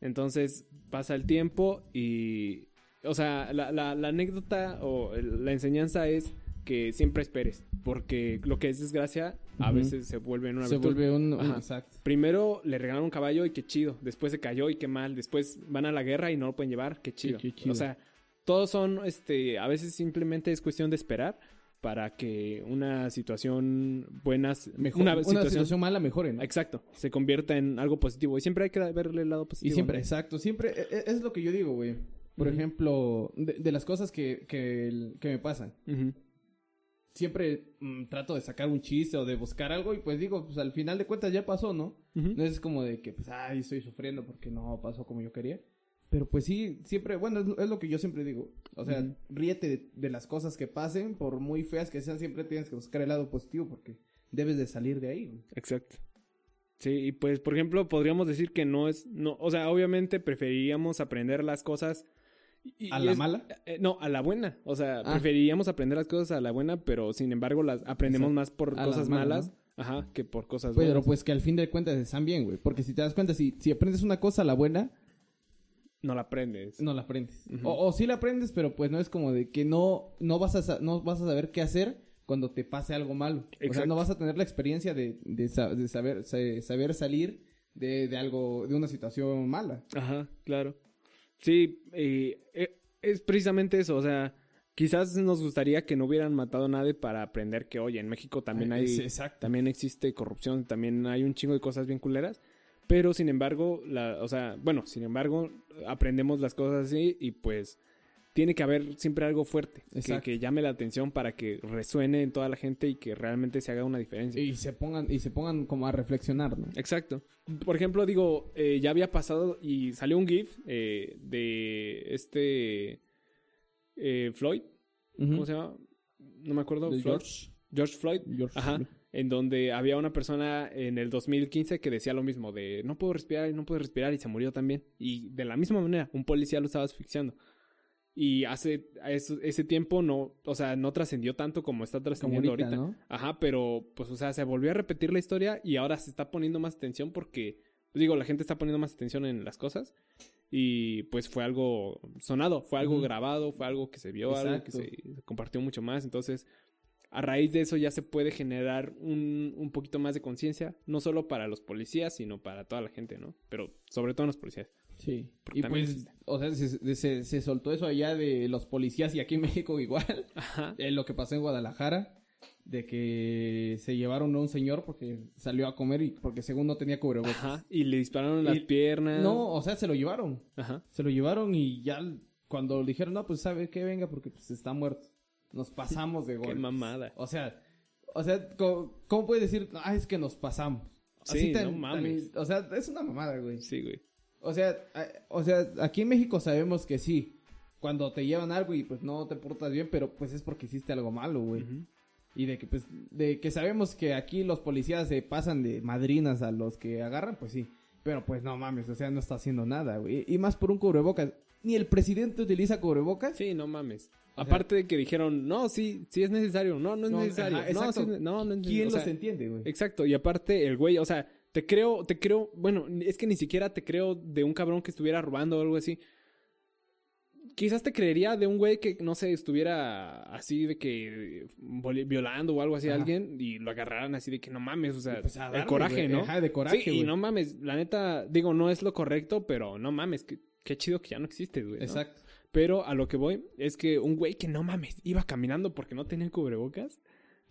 [SPEAKER 3] Entonces pasa el tiempo y... O sea, la, la- la anécdota o el- la enseñanza es que siempre esperes. Porque lo que es desgracia a veces se vuelve en una
[SPEAKER 2] Se
[SPEAKER 3] virtud.
[SPEAKER 2] vuelve un...
[SPEAKER 3] Ajá.
[SPEAKER 2] exacto.
[SPEAKER 3] Primero le regalaron un caballo y qué chido. Después se cayó y qué mal. Después van a la guerra y no lo pueden llevar. Qué chido.
[SPEAKER 2] qué chido.
[SPEAKER 3] O sea, todos son, este, a veces simplemente es cuestión de esperar para que una situación buena,
[SPEAKER 2] Mejor, una, situación... mala mejore, ¿no?
[SPEAKER 3] exacto, se convierta en algo positivo. Y siempre hay que verle el lado positivo.
[SPEAKER 2] Y siempre,
[SPEAKER 3] ¿no?
[SPEAKER 2] exacto, siempre e- e- es lo que yo digo, güey. Por ejemplo, de, de las cosas que, que, me pasan. Siempre mm, trato de sacar un chiste o de buscar algo y pues digo, pues al final de cuentas ya pasó, ¿no? No es como de que, pues, ay, estoy sufriendo porque no pasó como yo quería. Pero pues sí, siempre, bueno, es, lo- es lo que yo siempre digo. O sea, ríete de, de las cosas que pasen, por muy feas que sean, siempre tienes que buscar el lado positivo porque debes de salir de ahí.
[SPEAKER 3] Exacto. Sí, y pues, por ejemplo, podríamos decir que no es, no, o sea, obviamente preferiríamos aprender las cosas. Y- y
[SPEAKER 2] ¿A la
[SPEAKER 3] es-
[SPEAKER 2] mala?
[SPEAKER 3] eh, no, a la buena. O sea,
[SPEAKER 2] Ah.
[SPEAKER 3] preferiríamos aprender las cosas a la buena, pero sin embargo las aprendemos
[SPEAKER 2] Exacto.
[SPEAKER 3] más por
[SPEAKER 2] A
[SPEAKER 3] cosas
[SPEAKER 2] mala,
[SPEAKER 3] malas, ajá, que por cosas
[SPEAKER 2] Pero
[SPEAKER 3] buenas.
[SPEAKER 2] pues que al fin de cuentas están bien, güey. Porque si te das cuenta, si, si aprendes una cosa a la buena,
[SPEAKER 3] No la aprendes.
[SPEAKER 2] no la aprendes. O, o sí la aprendes, pero pues no es como de que no, no, vas, a, no vas a saber qué hacer cuando te pase algo malo. O sea, no vas a tener la experiencia de, de, de saber, sa- saber salir de, de algo, de una situación mala.
[SPEAKER 3] Ajá, claro. Sí, eh, eh, es precisamente eso, o sea, quizás nos gustaría que no hubieran matado a nadie para aprender que, oye, en México también hay,
[SPEAKER 2] Es- exacto.
[SPEAKER 3] también existe corrupción, también hay un chingo de cosas bien culeras, pero sin embargo, la, o sea, bueno, sin embargo, aprendemos las cosas así y pues tiene que haber siempre algo fuerte que, llame la atención para que resuene en toda la gente y que realmente se haga una diferencia.
[SPEAKER 2] Y se pongan, y se pongan como a reflexionar, ¿no?
[SPEAKER 3] Exacto. Por ejemplo, digo, eh, ya había pasado y salió un GIF eh, de este eh, Floyd, ¿cómo se llama? No me acuerdo. Floyd.
[SPEAKER 2] George.
[SPEAKER 3] George Floyd.
[SPEAKER 2] George
[SPEAKER 3] Ajá.
[SPEAKER 2] Floyd.
[SPEAKER 3] En donde había una persona en el 2015 que decía lo mismo, de no puedo respirar y no puedo respirar y se murió también. Y de la misma manera, un policía lo estaba asfixiando. Y hace eso- ese tiempo no, o sea, no trascendió tanto como está trascendiendo
[SPEAKER 2] ahorita.
[SPEAKER 3] Ajá, pero pues, o sea, se volvió a repetir la historia y ahora se está poniendo más atención porque, pues, digo, la gente está poniendo más atención en las cosas y pues fue algo sonado, fue algo grabado, fue algo que se vio, algo que se, se compartió mucho más. Entonces, a raíz de eso ya se puede generar un, un poquito más de conciencia, no solo para los policías, sino para toda la gente, ¿no? Pero sobre todo los policías.
[SPEAKER 2] Sí.
[SPEAKER 3] Porque
[SPEAKER 2] Y pues,
[SPEAKER 3] existe.
[SPEAKER 2] o sea, se, se, se soltó eso allá de los policías y aquí en México igual.
[SPEAKER 3] Ajá.
[SPEAKER 2] Eh, lo que pasó en Guadalajara, de que se llevaron a un señor porque salió a comer y porque según no tenía cubrebocas.
[SPEAKER 3] Ajá. Y le dispararon las
[SPEAKER 2] Y-
[SPEAKER 3] piernas.
[SPEAKER 2] No, o sea, se lo llevaron.
[SPEAKER 3] Ajá.
[SPEAKER 2] Se lo llevaron y ya cuando le dijeron, no, pues sabe que venga porque pues está muerto. Nos pasamos de
[SPEAKER 3] Qué
[SPEAKER 2] golpes.
[SPEAKER 3] mamada.
[SPEAKER 2] O sea, o sea, ¿cómo, cómo puede decir, ah, es que nos pasamos?
[SPEAKER 3] Sí, no mames.
[SPEAKER 2] o sea, es una mamada, güey.
[SPEAKER 3] Sí, güey.
[SPEAKER 2] O sea, o sea, aquí en México sabemos que sí. Cuando te llevan algo y pues no te portas bien, pero pues es porque hiciste algo malo, güey. Y de que pues, de que sabemos que aquí los policías se pasan de madrinas a los que agarran, pues sí. Pero pues no mames, o sea, no está haciendo nada, güey. Y más por un cubrebocas. Ni el presidente utiliza cubrebocas.
[SPEAKER 3] Sí, no mames.
[SPEAKER 2] O
[SPEAKER 3] Aparte de que dijeron, no, sí, sí es necesario, no, no es
[SPEAKER 2] No,
[SPEAKER 3] necesario,
[SPEAKER 2] ajá,
[SPEAKER 3] no,
[SPEAKER 2] exacto.
[SPEAKER 3] sí no, no es
[SPEAKER 2] ¿Quién
[SPEAKER 3] o
[SPEAKER 2] los entiende, güey?
[SPEAKER 3] Exacto, y aparte el güey, o sea, te creo, te creo, bueno, es que ni siquiera te creo de un cabrón que estuviera robando o algo así. Quizás te creería de un güey que, no sé, estuviera así de que voli- violando o algo así a alguien y lo agarraran así de que no mames, o sea,
[SPEAKER 2] pues,
[SPEAKER 3] el coraje. ¿no?
[SPEAKER 2] Ajá, de coraje,
[SPEAKER 3] Sí, y no mames, la neta, digo, no es lo correcto, pero no mames, qué chido que ya no existe, güey. ¿no?
[SPEAKER 2] Exacto.
[SPEAKER 3] Pero a lo que voy es que un güey que no mames, iba caminando porque no tenía cubrebocas.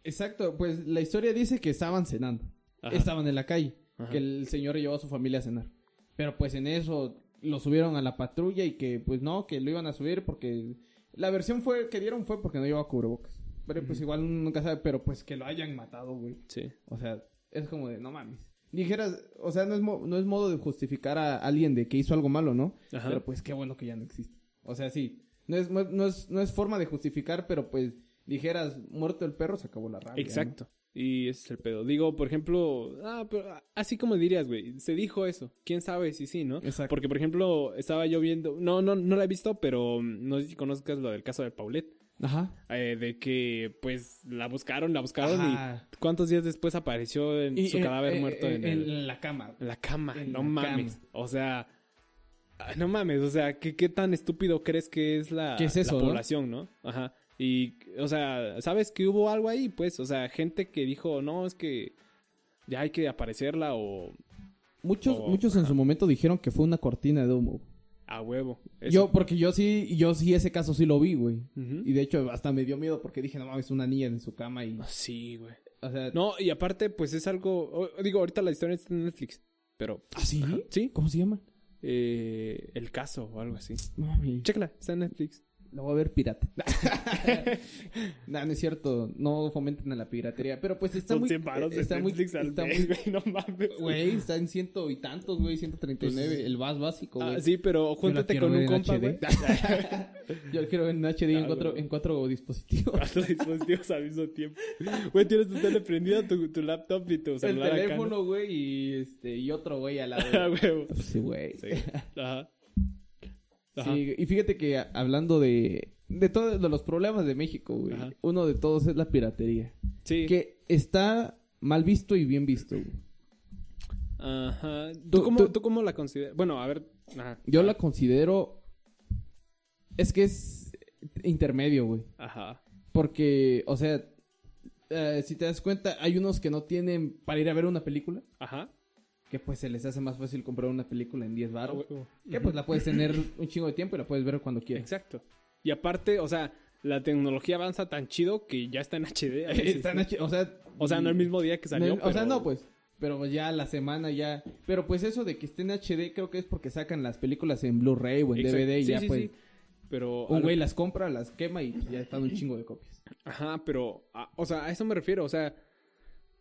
[SPEAKER 2] Exacto, pues la historia dice que estaban cenando.
[SPEAKER 3] Ajá.
[SPEAKER 2] Estaban en la calle.
[SPEAKER 3] Ajá.
[SPEAKER 2] Que el señor llevó a su familia a cenar. Pero pues en eso lo subieron a la patrulla y que pues no, que lo iban a subir porque la versión fue que dieron fue porque no llevaba cubrebocas. Pero pues igual uno nunca sabe, pero pues que lo hayan matado, güey.
[SPEAKER 3] Sí.
[SPEAKER 2] O sea, es como de no mames. Dijeras, o sea, no es, mo- no es modo de justificar a alguien de que hizo algo malo, ¿no?
[SPEAKER 3] Ajá.
[SPEAKER 2] Pero pues qué bueno que ya no existe. O sea, sí. No es, no es, no es forma de justificar, pero pues dijeras, muerto el perro, se acabó la rabia. ¿no?
[SPEAKER 3] Y ese es el pedo. Digo, por ejemplo, ah, pero así como dirías, güey, se dijo eso. ¿Quién sabe si sí, no?
[SPEAKER 2] Exacto.
[SPEAKER 3] Porque, por ejemplo, estaba yo viendo, no, no, no la he visto, pero mm, no sé si conozcas lo del caso de Paulette.
[SPEAKER 2] Ajá.
[SPEAKER 3] eh, de que, pues, la buscaron, la buscaron
[SPEAKER 2] Ajá.
[SPEAKER 3] y cuántos días después apareció en su
[SPEAKER 2] eh,
[SPEAKER 3] cadáver
[SPEAKER 2] eh,
[SPEAKER 3] muerto en, el-
[SPEAKER 2] en la cama.
[SPEAKER 3] en la cama. no
[SPEAKER 2] la
[SPEAKER 3] mames.
[SPEAKER 2] cama.
[SPEAKER 3] O sea, ah, no mames. O sea, ¿qué, qué tan estúpido crees que es la,
[SPEAKER 2] ¿Qué es eso,
[SPEAKER 3] la
[SPEAKER 2] no?
[SPEAKER 3] población, no? Ajá. Y, o sea, ¿sabes que hubo algo ahí? Pues, o sea, gente que dijo, no, es que ya hay que aparecerla o
[SPEAKER 2] Muchos, muchos en su momento dijeron que fue una cortina de humo.
[SPEAKER 3] a huevo. Eso.
[SPEAKER 2] Yo, porque yo sí, yo sí ese caso sí lo vi, güey. Y de hecho hasta me dio miedo porque dije, no mames, una niña en su cama y...
[SPEAKER 3] Ah, Sí, güey.
[SPEAKER 2] O sea...
[SPEAKER 3] No, y aparte, pues es algo. Digo, ahorita la historia está en Netflix. Pero.
[SPEAKER 2] ¿Ah, sí?
[SPEAKER 3] Ajá. Sí.
[SPEAKER 2] ¿Cómo se llama?
[SPEAKER 3] eh, el caso o algo así.
[SPEAKER 2] Mames.
[SPEAKER 3] Chécala, está en Netflix.
[SPEAKER 2] Lo voy a ver pirata. no, no es cierto. No fomenten a la piratería. Pero pues está
[SPEAKER 3] Son
[SPEAKER 2] muy...
[SPEAKER 3] 100 varos de
[SPEAKER 2] está muy,
[SPEAKER 3] al
[SPEAKER 2] está
[SPEAKER 3] mes,
[SPEAKER 2] muy-
[SPEAKER 3] güey, no mames.
[SPEAKER 2] Güey, está en ciento y tantos, güey. 139. el más básico, güey.
[SPEAKER 3] Ah, sí, pero júntate con un
[SPEAKER 2] en
[SPEAKER 3] compa, güey.
[SPEAKER 2] Yo lo quiero ver en HD en,
[SPEAKER 3] Ah,
[SPEAKER 2] cuatro,
[SPEAKER 3] güey.
[SPEAKER 2] en cuatro dispositivos.
[SPEAKER 3] Cuatro dispositivos al mismo tiempo. Güey, tienes tu tele prendida, tu, tu laptop y tu
[SPEAKER 2] El
[SPEAKER 3] celular ¿no?
[SPEAKER 2] teléfono, güey, y este, y otro güey al
[SPEAKER 3] Ah,
[SPEAKER 2] lado.
[SPEAKER 3] huevo.
[SPEAKER 2] Sí, güey.
[SPEAKER 3] Sí. Ajá.
[SPEAKER 2] Sí, y fíjate que hablando de, de todos los problemas de México, güey,
[SPEAKER 3] Ajá.
[SPEAKER 2] uno de todos es la piratería.
[SPEAKER 3] Sí.
[SPEAKER 2] Que está mal visto y bien visto, güey.
[SPEAKER 3] Ajá. ¿Tú,
[SPEAKER 2] Tú-
[SPEAKER 3] cómo,
[SPEAKER 2] tú-
[SPEAKER 3] ¿Tú cómo la consideras? Bueno, a ver. Ajá.
[SPEAKER 2] Yo la considero... Es que es intermedio, güey.
[SPEAKER 3] Ajá.
[SPEAKER 2] Porque, o sea, eh, si te das cuenta, hay unos que no tienen para ir a ver una película.
[SPEAKER 3] Ajá.
[SPEAKER 2] Que pues se les hace más fácil comprar una película en 10
[SPEAKER 3] Ah,
[SPEAKER 2] baros.
[SPEAKER 3] huevo.
[SPEAKER 2] Que pues la puedes tener un chingo de tiempo y la puedes ver cuando quieras.
[SPEAKER 3] Exacto. Y aparte, o sea, la tecnología avanza tan chido que ya está en HD.
[SPEAKER 2] o sea,
[SPEAKER 3] O sea, no el mismo día que
[SPEAKER 2] no
[SPEAKER 3] salió.
[SPEAKER 2] el- O sea,
[SPEAKER 3] pero-
[SPEAKER 2] no, pues. Pero ya la semana ya. Pero pues eso de que esté en HD creo que es porque sacan las películas en Blu-ray o en
[SPEAKER 3] Exacto.
[SPEAKER 2] DVD y
[SPEAKER 3] Sí,
[SPEAKER 2] ya
[SPEAKER 3] sí,
[SPEAKER 2] pues.
[SPEAKER 3] sí. Pero.
[SPEAKER 2] Un
[SPEAKER 3] lo-
[SPEAKER 2] güey las compra, las quema y ya están un chingo de copias.
[SPEAKER 3] Ajá, pero. a- o sea, a eso me refiero. O sea.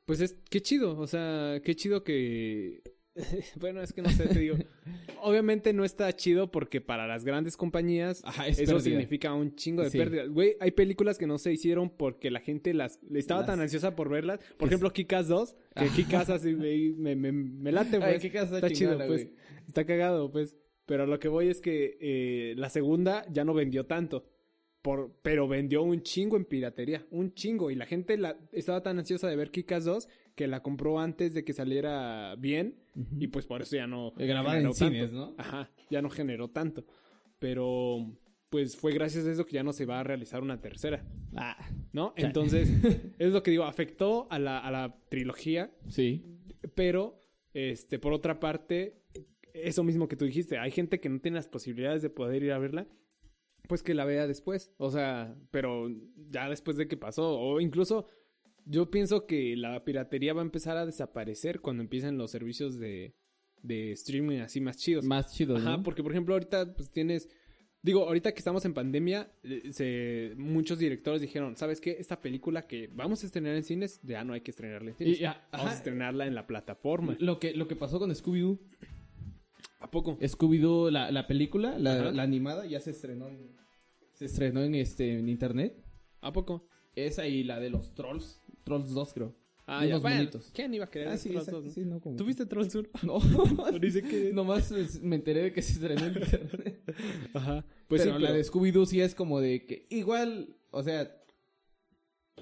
[SPEAKER 3] Pues es. Qué chido. O sea, qué chido que. bueno, es que no sé, te digo. Obviamente no está chido porque para las grandes compañías.
[SPEAKER 2] Ajá, es
[SPEAKER 3] eso
[SPEAKER 2] pérdida.
[SPEAKER 3] significa un chingo de
[SPEAKER 2] Sí.
[SPEAKER 3] pérdidas. Güey, hay películas que no se hicieron porque la gente las estaba
[SPEAKER 2] Las-
[SPEAKER 3] tan ansiosa por verlas. Por
[SPEAKER 2] Que
[SPEAKER 3] ejemplo, Kikas 2. Que. Kikas así me, me, me, me late, pues.
[SPEAKER 2] Ay,
[SPEAKER 3] está chido, pues. Está cagado, pues. Pero lo que voy es que eh, la segunda ya no vendió tanto. Por, pero vendió un chingo en piratería. Un chingo. Y la gente la, estaba tan ansiosa de ver Kikas 2 que la compró antes de que saliera bien. Y pues por eso ya no.
[SPEAKER 2] Grabada
[SPEAKER 3] generó
[SPEAKER 2] en
[SPEAKER 3] tanto.
[SPEAKER 2] cines, ¿no?
[SPEAKER 3] Ajá. Ya no generó tanto. Pero. Pues fue gracias a eso que ya no se va a realizar una tercera.
[SPEAKER 2] Ah,
[SPEAKER 3] ¿No? Entonces, es lo que digo, afectó a la, a la trilogía
[SPEAKER 2] sí.
[SPEAKER 3] pero, este, por otra parte, eso mismo que tú dijiste, hay gente que no tiene las posibilidades de poder ir a verla, pues que la vea después. O sea, pero ya después de que pasó, o incluso yo pienso que la piratería va a empezar a desaparecer cuando empiecen los servicios de, de streaming así más chidos.
[SPEAKER 2] Más chido,
[SPEAKER 3] Ajá,
[SPEAKER 2] ¿no?
[SPEAKER 3] porque por ejemplo ahorita pues tienes... Digo, ahorita que estamos en pandemia, eh, se, muchos directores dijeron, ¿sabes qué? Esta película que vamos a estrenar en cines, ya no hay que estrenarla en cines.
[SPEAKER 2] Y
[SPEAKER 3] Vamos a estrenarla en la plataforma.
[SPEAKER 2] Lo que, lo que pasó con Scooby-Doo.
[SPEAKER 3] ¿A poco?
[SPEAKER 2] Scooby-Doo, la, la película, la, animada, ya se estrenó en, se estrenó en, este, en internet.
[SPEAKER 3] ¿A poco?
[SPEAKER 2] Esa y la de los Trolls. Trolls 2, creo.
[SPEAKER 3] Ah,
[SPEAKER 2] Unos
[SPEAKER 3] ya. Bueno. ¿Quién iba a querer
[SPEAKER 2] Ah, sí,
[SPEAKER 3] Trolls
[SPEAKER 2] exacto,
[SPEAKER 3] 2, no?
[SPEAKER 2] sí, no, como...
[SPEAKER 3] ¿Tuviste Trolls 1?
[SPEAKER 2] No.
[SPEAKER 3] Dice que...
[SPEAKER 2] Nomás pues, me enteré de que se estrenó en internet.
[SPEAKER 3] Ajá. Pues
[SPEAKER 2] pero
[SPEAKER 3] sí,
[SPEAKER 2] la de Scooby-Doo sí es como de que igual, o sea,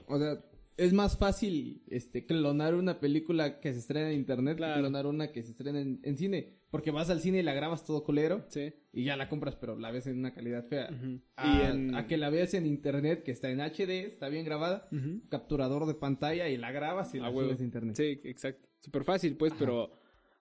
[SPEAKER 2] o sea, es más fácil este clonar una película que se estrena en internet
[SPEAKER 3] Claro.
[SPEAKER 2] que clonar una que se estrena en, en cine, porque vas al cine y la grabas todo culero
[SPEAKER 3] Sí.
[SPEAKER 2] y ya la compras, pero la ves en una calidad fea. A,
[SPEAKER 3] Y en...
[SPEAKER 2] a que la veas en internet que está en HD, está bien grabada, capturador de pantalla y la grabas y la subes a internet.
[SPEAKER 3] Sí, exacto. Súper fácil, pues,
[SPEAKER 2] Ajá.
[SPEAKER 3] pero...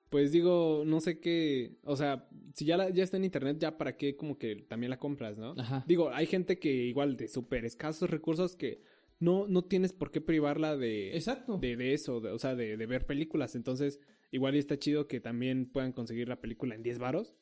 [SPEAKER 3] Pues digo, no sé qué... O sea, si ya, la- ya está en internet, ya para qué como que también la compras, ¿no?
[SPEAKER 2] Ajá.
[SPEAKER 3] Digo, hay gente que igual de súper escasos recursos que no, no tienes por qué privarla de...
[SPEAKER 2] Exacto.
[SPEAKER 3] de, de eso, de- o sea, de, de ver películas. Entonces, igual y está chido que también puedan conseguir la película en 10 varos.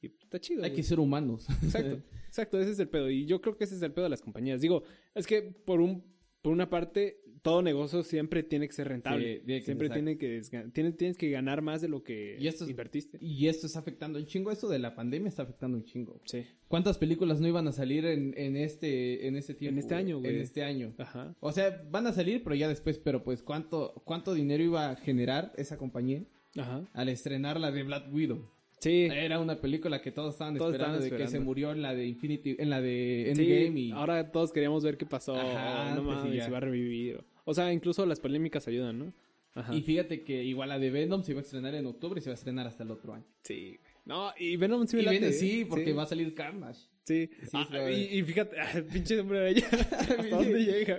[SPEAKER 3] Y está chido.
[SPEAKER 2] Hay
[SPEAKER 3] güey.
[SPEAKER 2] que ser humanos.
[SPEAKER 3] Exacto, exacto, ese es el pedo. Y yo creo que ese es el pedo de las compañías. Digo, es que por un, por una parte, todo negocio siempre tiene que ser rentable.
[SPEAKER 2] Sí, tiene que-
[SPEAKER 3] siempre tiene que desga- tiene- tienes que ganar más de lo que
[SPEAKER 2] Y esto es-
[SPEAKER 3] invertiste.
[SPEAKER 2] Y esto está afectando un chingo. Esto de la pandemia está afectando un chingo.
[SPEAKER 3] Sí.
[SPEAKER 2] ¿Cuántas películas no iban a salir en, en este en este tiempo?
[SPEAKER 3] En este año, güey.
[SPEAKER 2] En este año.
[SPEAKER 3] Ajá.
[SPEAKER 2] O sea, van a salir, pero ya después, pero pues cuánto cuánto dinero iba a generar esa compañía
[SPEAKER 3] Ajá.
[SPEAKER 2] al estrenar la de Black Widow.
[SPEAKER 3] Sí.
[SPEAKER 2] Era una película que todos estaban
[SPEAKER 3] Todos
[SPEAKER 2] esperando
[SPEAKER 3] estaban
[SPEAKER 2] de que se murió en la de Infinity, en la de
[SPEAKER 3] Sí,
[SPEAKER 2] Endgame y
[SPEAKER 3] ahora todos queríamos ver qué pasó.
[SPEAKER 2] Ajá,
[SPEAKER 3] no mames,
[SPEAKER 2] ya.
[SPEAKER 3] si va a revivir. O sea, incluso las polémicas ayudan, ¿no? Ajá.
[SPEAKER 2] y fíjate que igual la de Venom se iba a estrenar en octubre y se va a estrenar hasta el otro año.
[SPEAKER 3] Sí, güey. No, y Venom sí me
[SPEAKER 2] Y
[SPEAKER 3] late,
[SPEAKER 2] viene,
[SPEAKER 3] ¿eh?
[SPEAKER 2] sí, porque va a salir Carnage.
[SPEAKER 3] Sí.
[SPEAKER 2] Sí,
[SPEAKER 3] Ah, y, y fíjate, pinche hombre de ella. ¿Hasta dónde llega?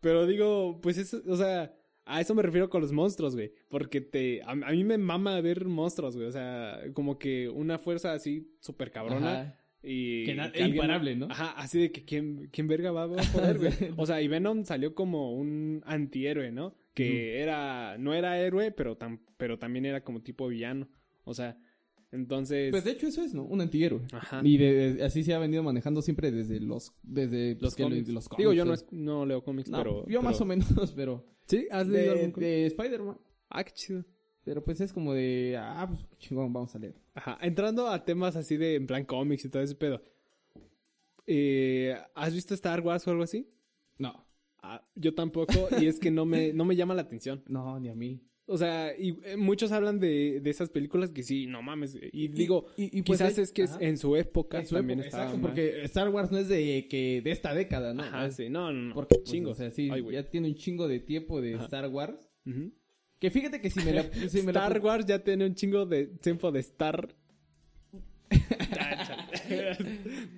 [SPEAKER 3] Pero digo, pues eso, o sea, a eso me refiero con los monstruos, güey. Porque te, a, a mí me mama ver monstruos, güey. O sea, como que una fuerza así súper cabrona.
[SPEAKER 2] Ajá.
[SPEAKER 3] Y
[SPEAKER 2] Que
[SPEAKER 3] que alguien-
[SPEAKER 2] imparable, ¿no?
[SPEAKER 3] Ajá, así de que quién, quién verga va, a poder, güey. O sea, y Venom salió como un antihéroe, ¿no? Que era, no era héroe, pero, tam- pero también era como tipo villano. O sea, entonces...
[SPEAKER 2] Pues de hecho eso es, ¿no? Un antihéroe.
[SPEAKER 3] Ajá.
[SPEAKER 2] Y de- de- así se ha venido manejando siempre desde los desde
[SPEAKER 3] los
[SPEAKER 2] lo-
[SPEAKER 3] cómics.
[SPEAKER 2] los
[SPEAKER 3] Digo, yo no,
[SPEAKER 2] cómics.
[SPEAKER 3] es- no leo cómics,
[SPEAKER 2] No,
[SPEAKER 3] pero...
[SPEAKER 2] yo más o menos, pero
[SPEAKER 3] ¿Sí? ¿Has leído
[SPEAKER 2] de,
[SPEAKER 3] algún cómic?
[SPEAKER 2] de Spider-Man.
[SPEAKER 3] Ah, qué chido.
[SPEAKER 2] Pero pues es como de, ah, pues chingón, vamos a leer.
[SPEAKER 3] Ajá. Entrando a temas así de, en plan cómics y todo ese pedo. Eh, ¿Has visto Star Wars o algo así?
[SPEAKER 2] No,
[SPEAKER 3] Ah, yo tampoco, y es que no me, no me llama la atención.
[SPEAKER 2] no, ni a mí.
[SPEAKER 3] O sea, y eh, muchos hablan de, de esas películas que sí, no mames. Y digo,
[SPEAKER 2] y, y, pues,
[SPEAKER 3] quizás
[SPEAKER 2] eh,
[SPEAKER 3] es que es- en su época
[SPEAKER 2] En su
[SPEAKER 3] también
[SPEAKER 2] época, exacto, porque Star Wars no es de que de esta década, ¿no?
[SPEAKER 3] Ajá, sí. No, no, no.
[SPEAKER 2] Porque pues,
[SPEAKER 3] Chingos.
[SPEAKER 2] o sea, sí,
[SPEAKER 3] Ay,
[SPEAKER 2] ya tiene un chingo de tiempo de
[SPEAKER 3] Ajá.
[SPEAKER 2] Star Wars. Que fíjate que si me la si me la
[SPEAKER 3] Star Wars ya tiene un chingo de tiempo de Star... perdón,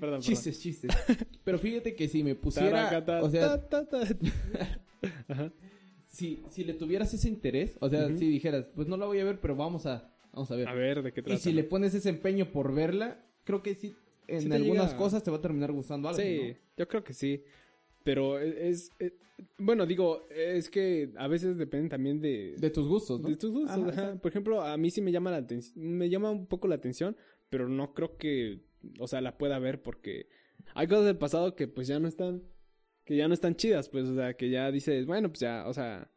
[SPEAKER 3] perdón.
[SPEAKER 2] chistes, chistes. Pero fíjate que si me pusiera,
[SPEAKER 3] Taracata,
[SPEAKER 2] o sea,
[SPEAKER 3] ta, ta, ta. Ajá.
[SPEAKER 2] Si, si le tuvieras ese interés, o sea, si dijeras, pues no la voy a ver, pero vamos a, vamos a ver.
[SPEAKER 3] A ver, ¿de qué
[SPEAKER 2] y
[SPEAKER 3] trata?
[SPEAKER 2] si le pones ese empeño por verla, creo que sí, en
[SPEAKER 3] Sí
[SPEAKER 2] algunas
[SPEAKER 3] llega.
[SPEAKER 2] cosas te va a terminar gustando algo.
[SPEAKER 3] Sí,
[SPEAKER 2] ¿no?
[SPEAKER 3] yo creo que sí. Pero es, es- Bueno, digo, es que a veces depende también de...
[SPEAKER 2] De tus gustos, ¿no?
[SPEAKER 3] de tus gustos,
[SPEAKER 2] Ajá,
[SPEAKER 3] ajá.
[SPEAKER 2] exacto.
[SPEAKER 3] Por ejemplo, a mí sí me llama la atención... Me llama un poco la atención, pero no creo que... O sea, la pueda ver porque... Hay cosas del pasado que pues ya no están... Que ya no están chidas, pues, o sea, que ya dices, bueno, pues ya, o sea...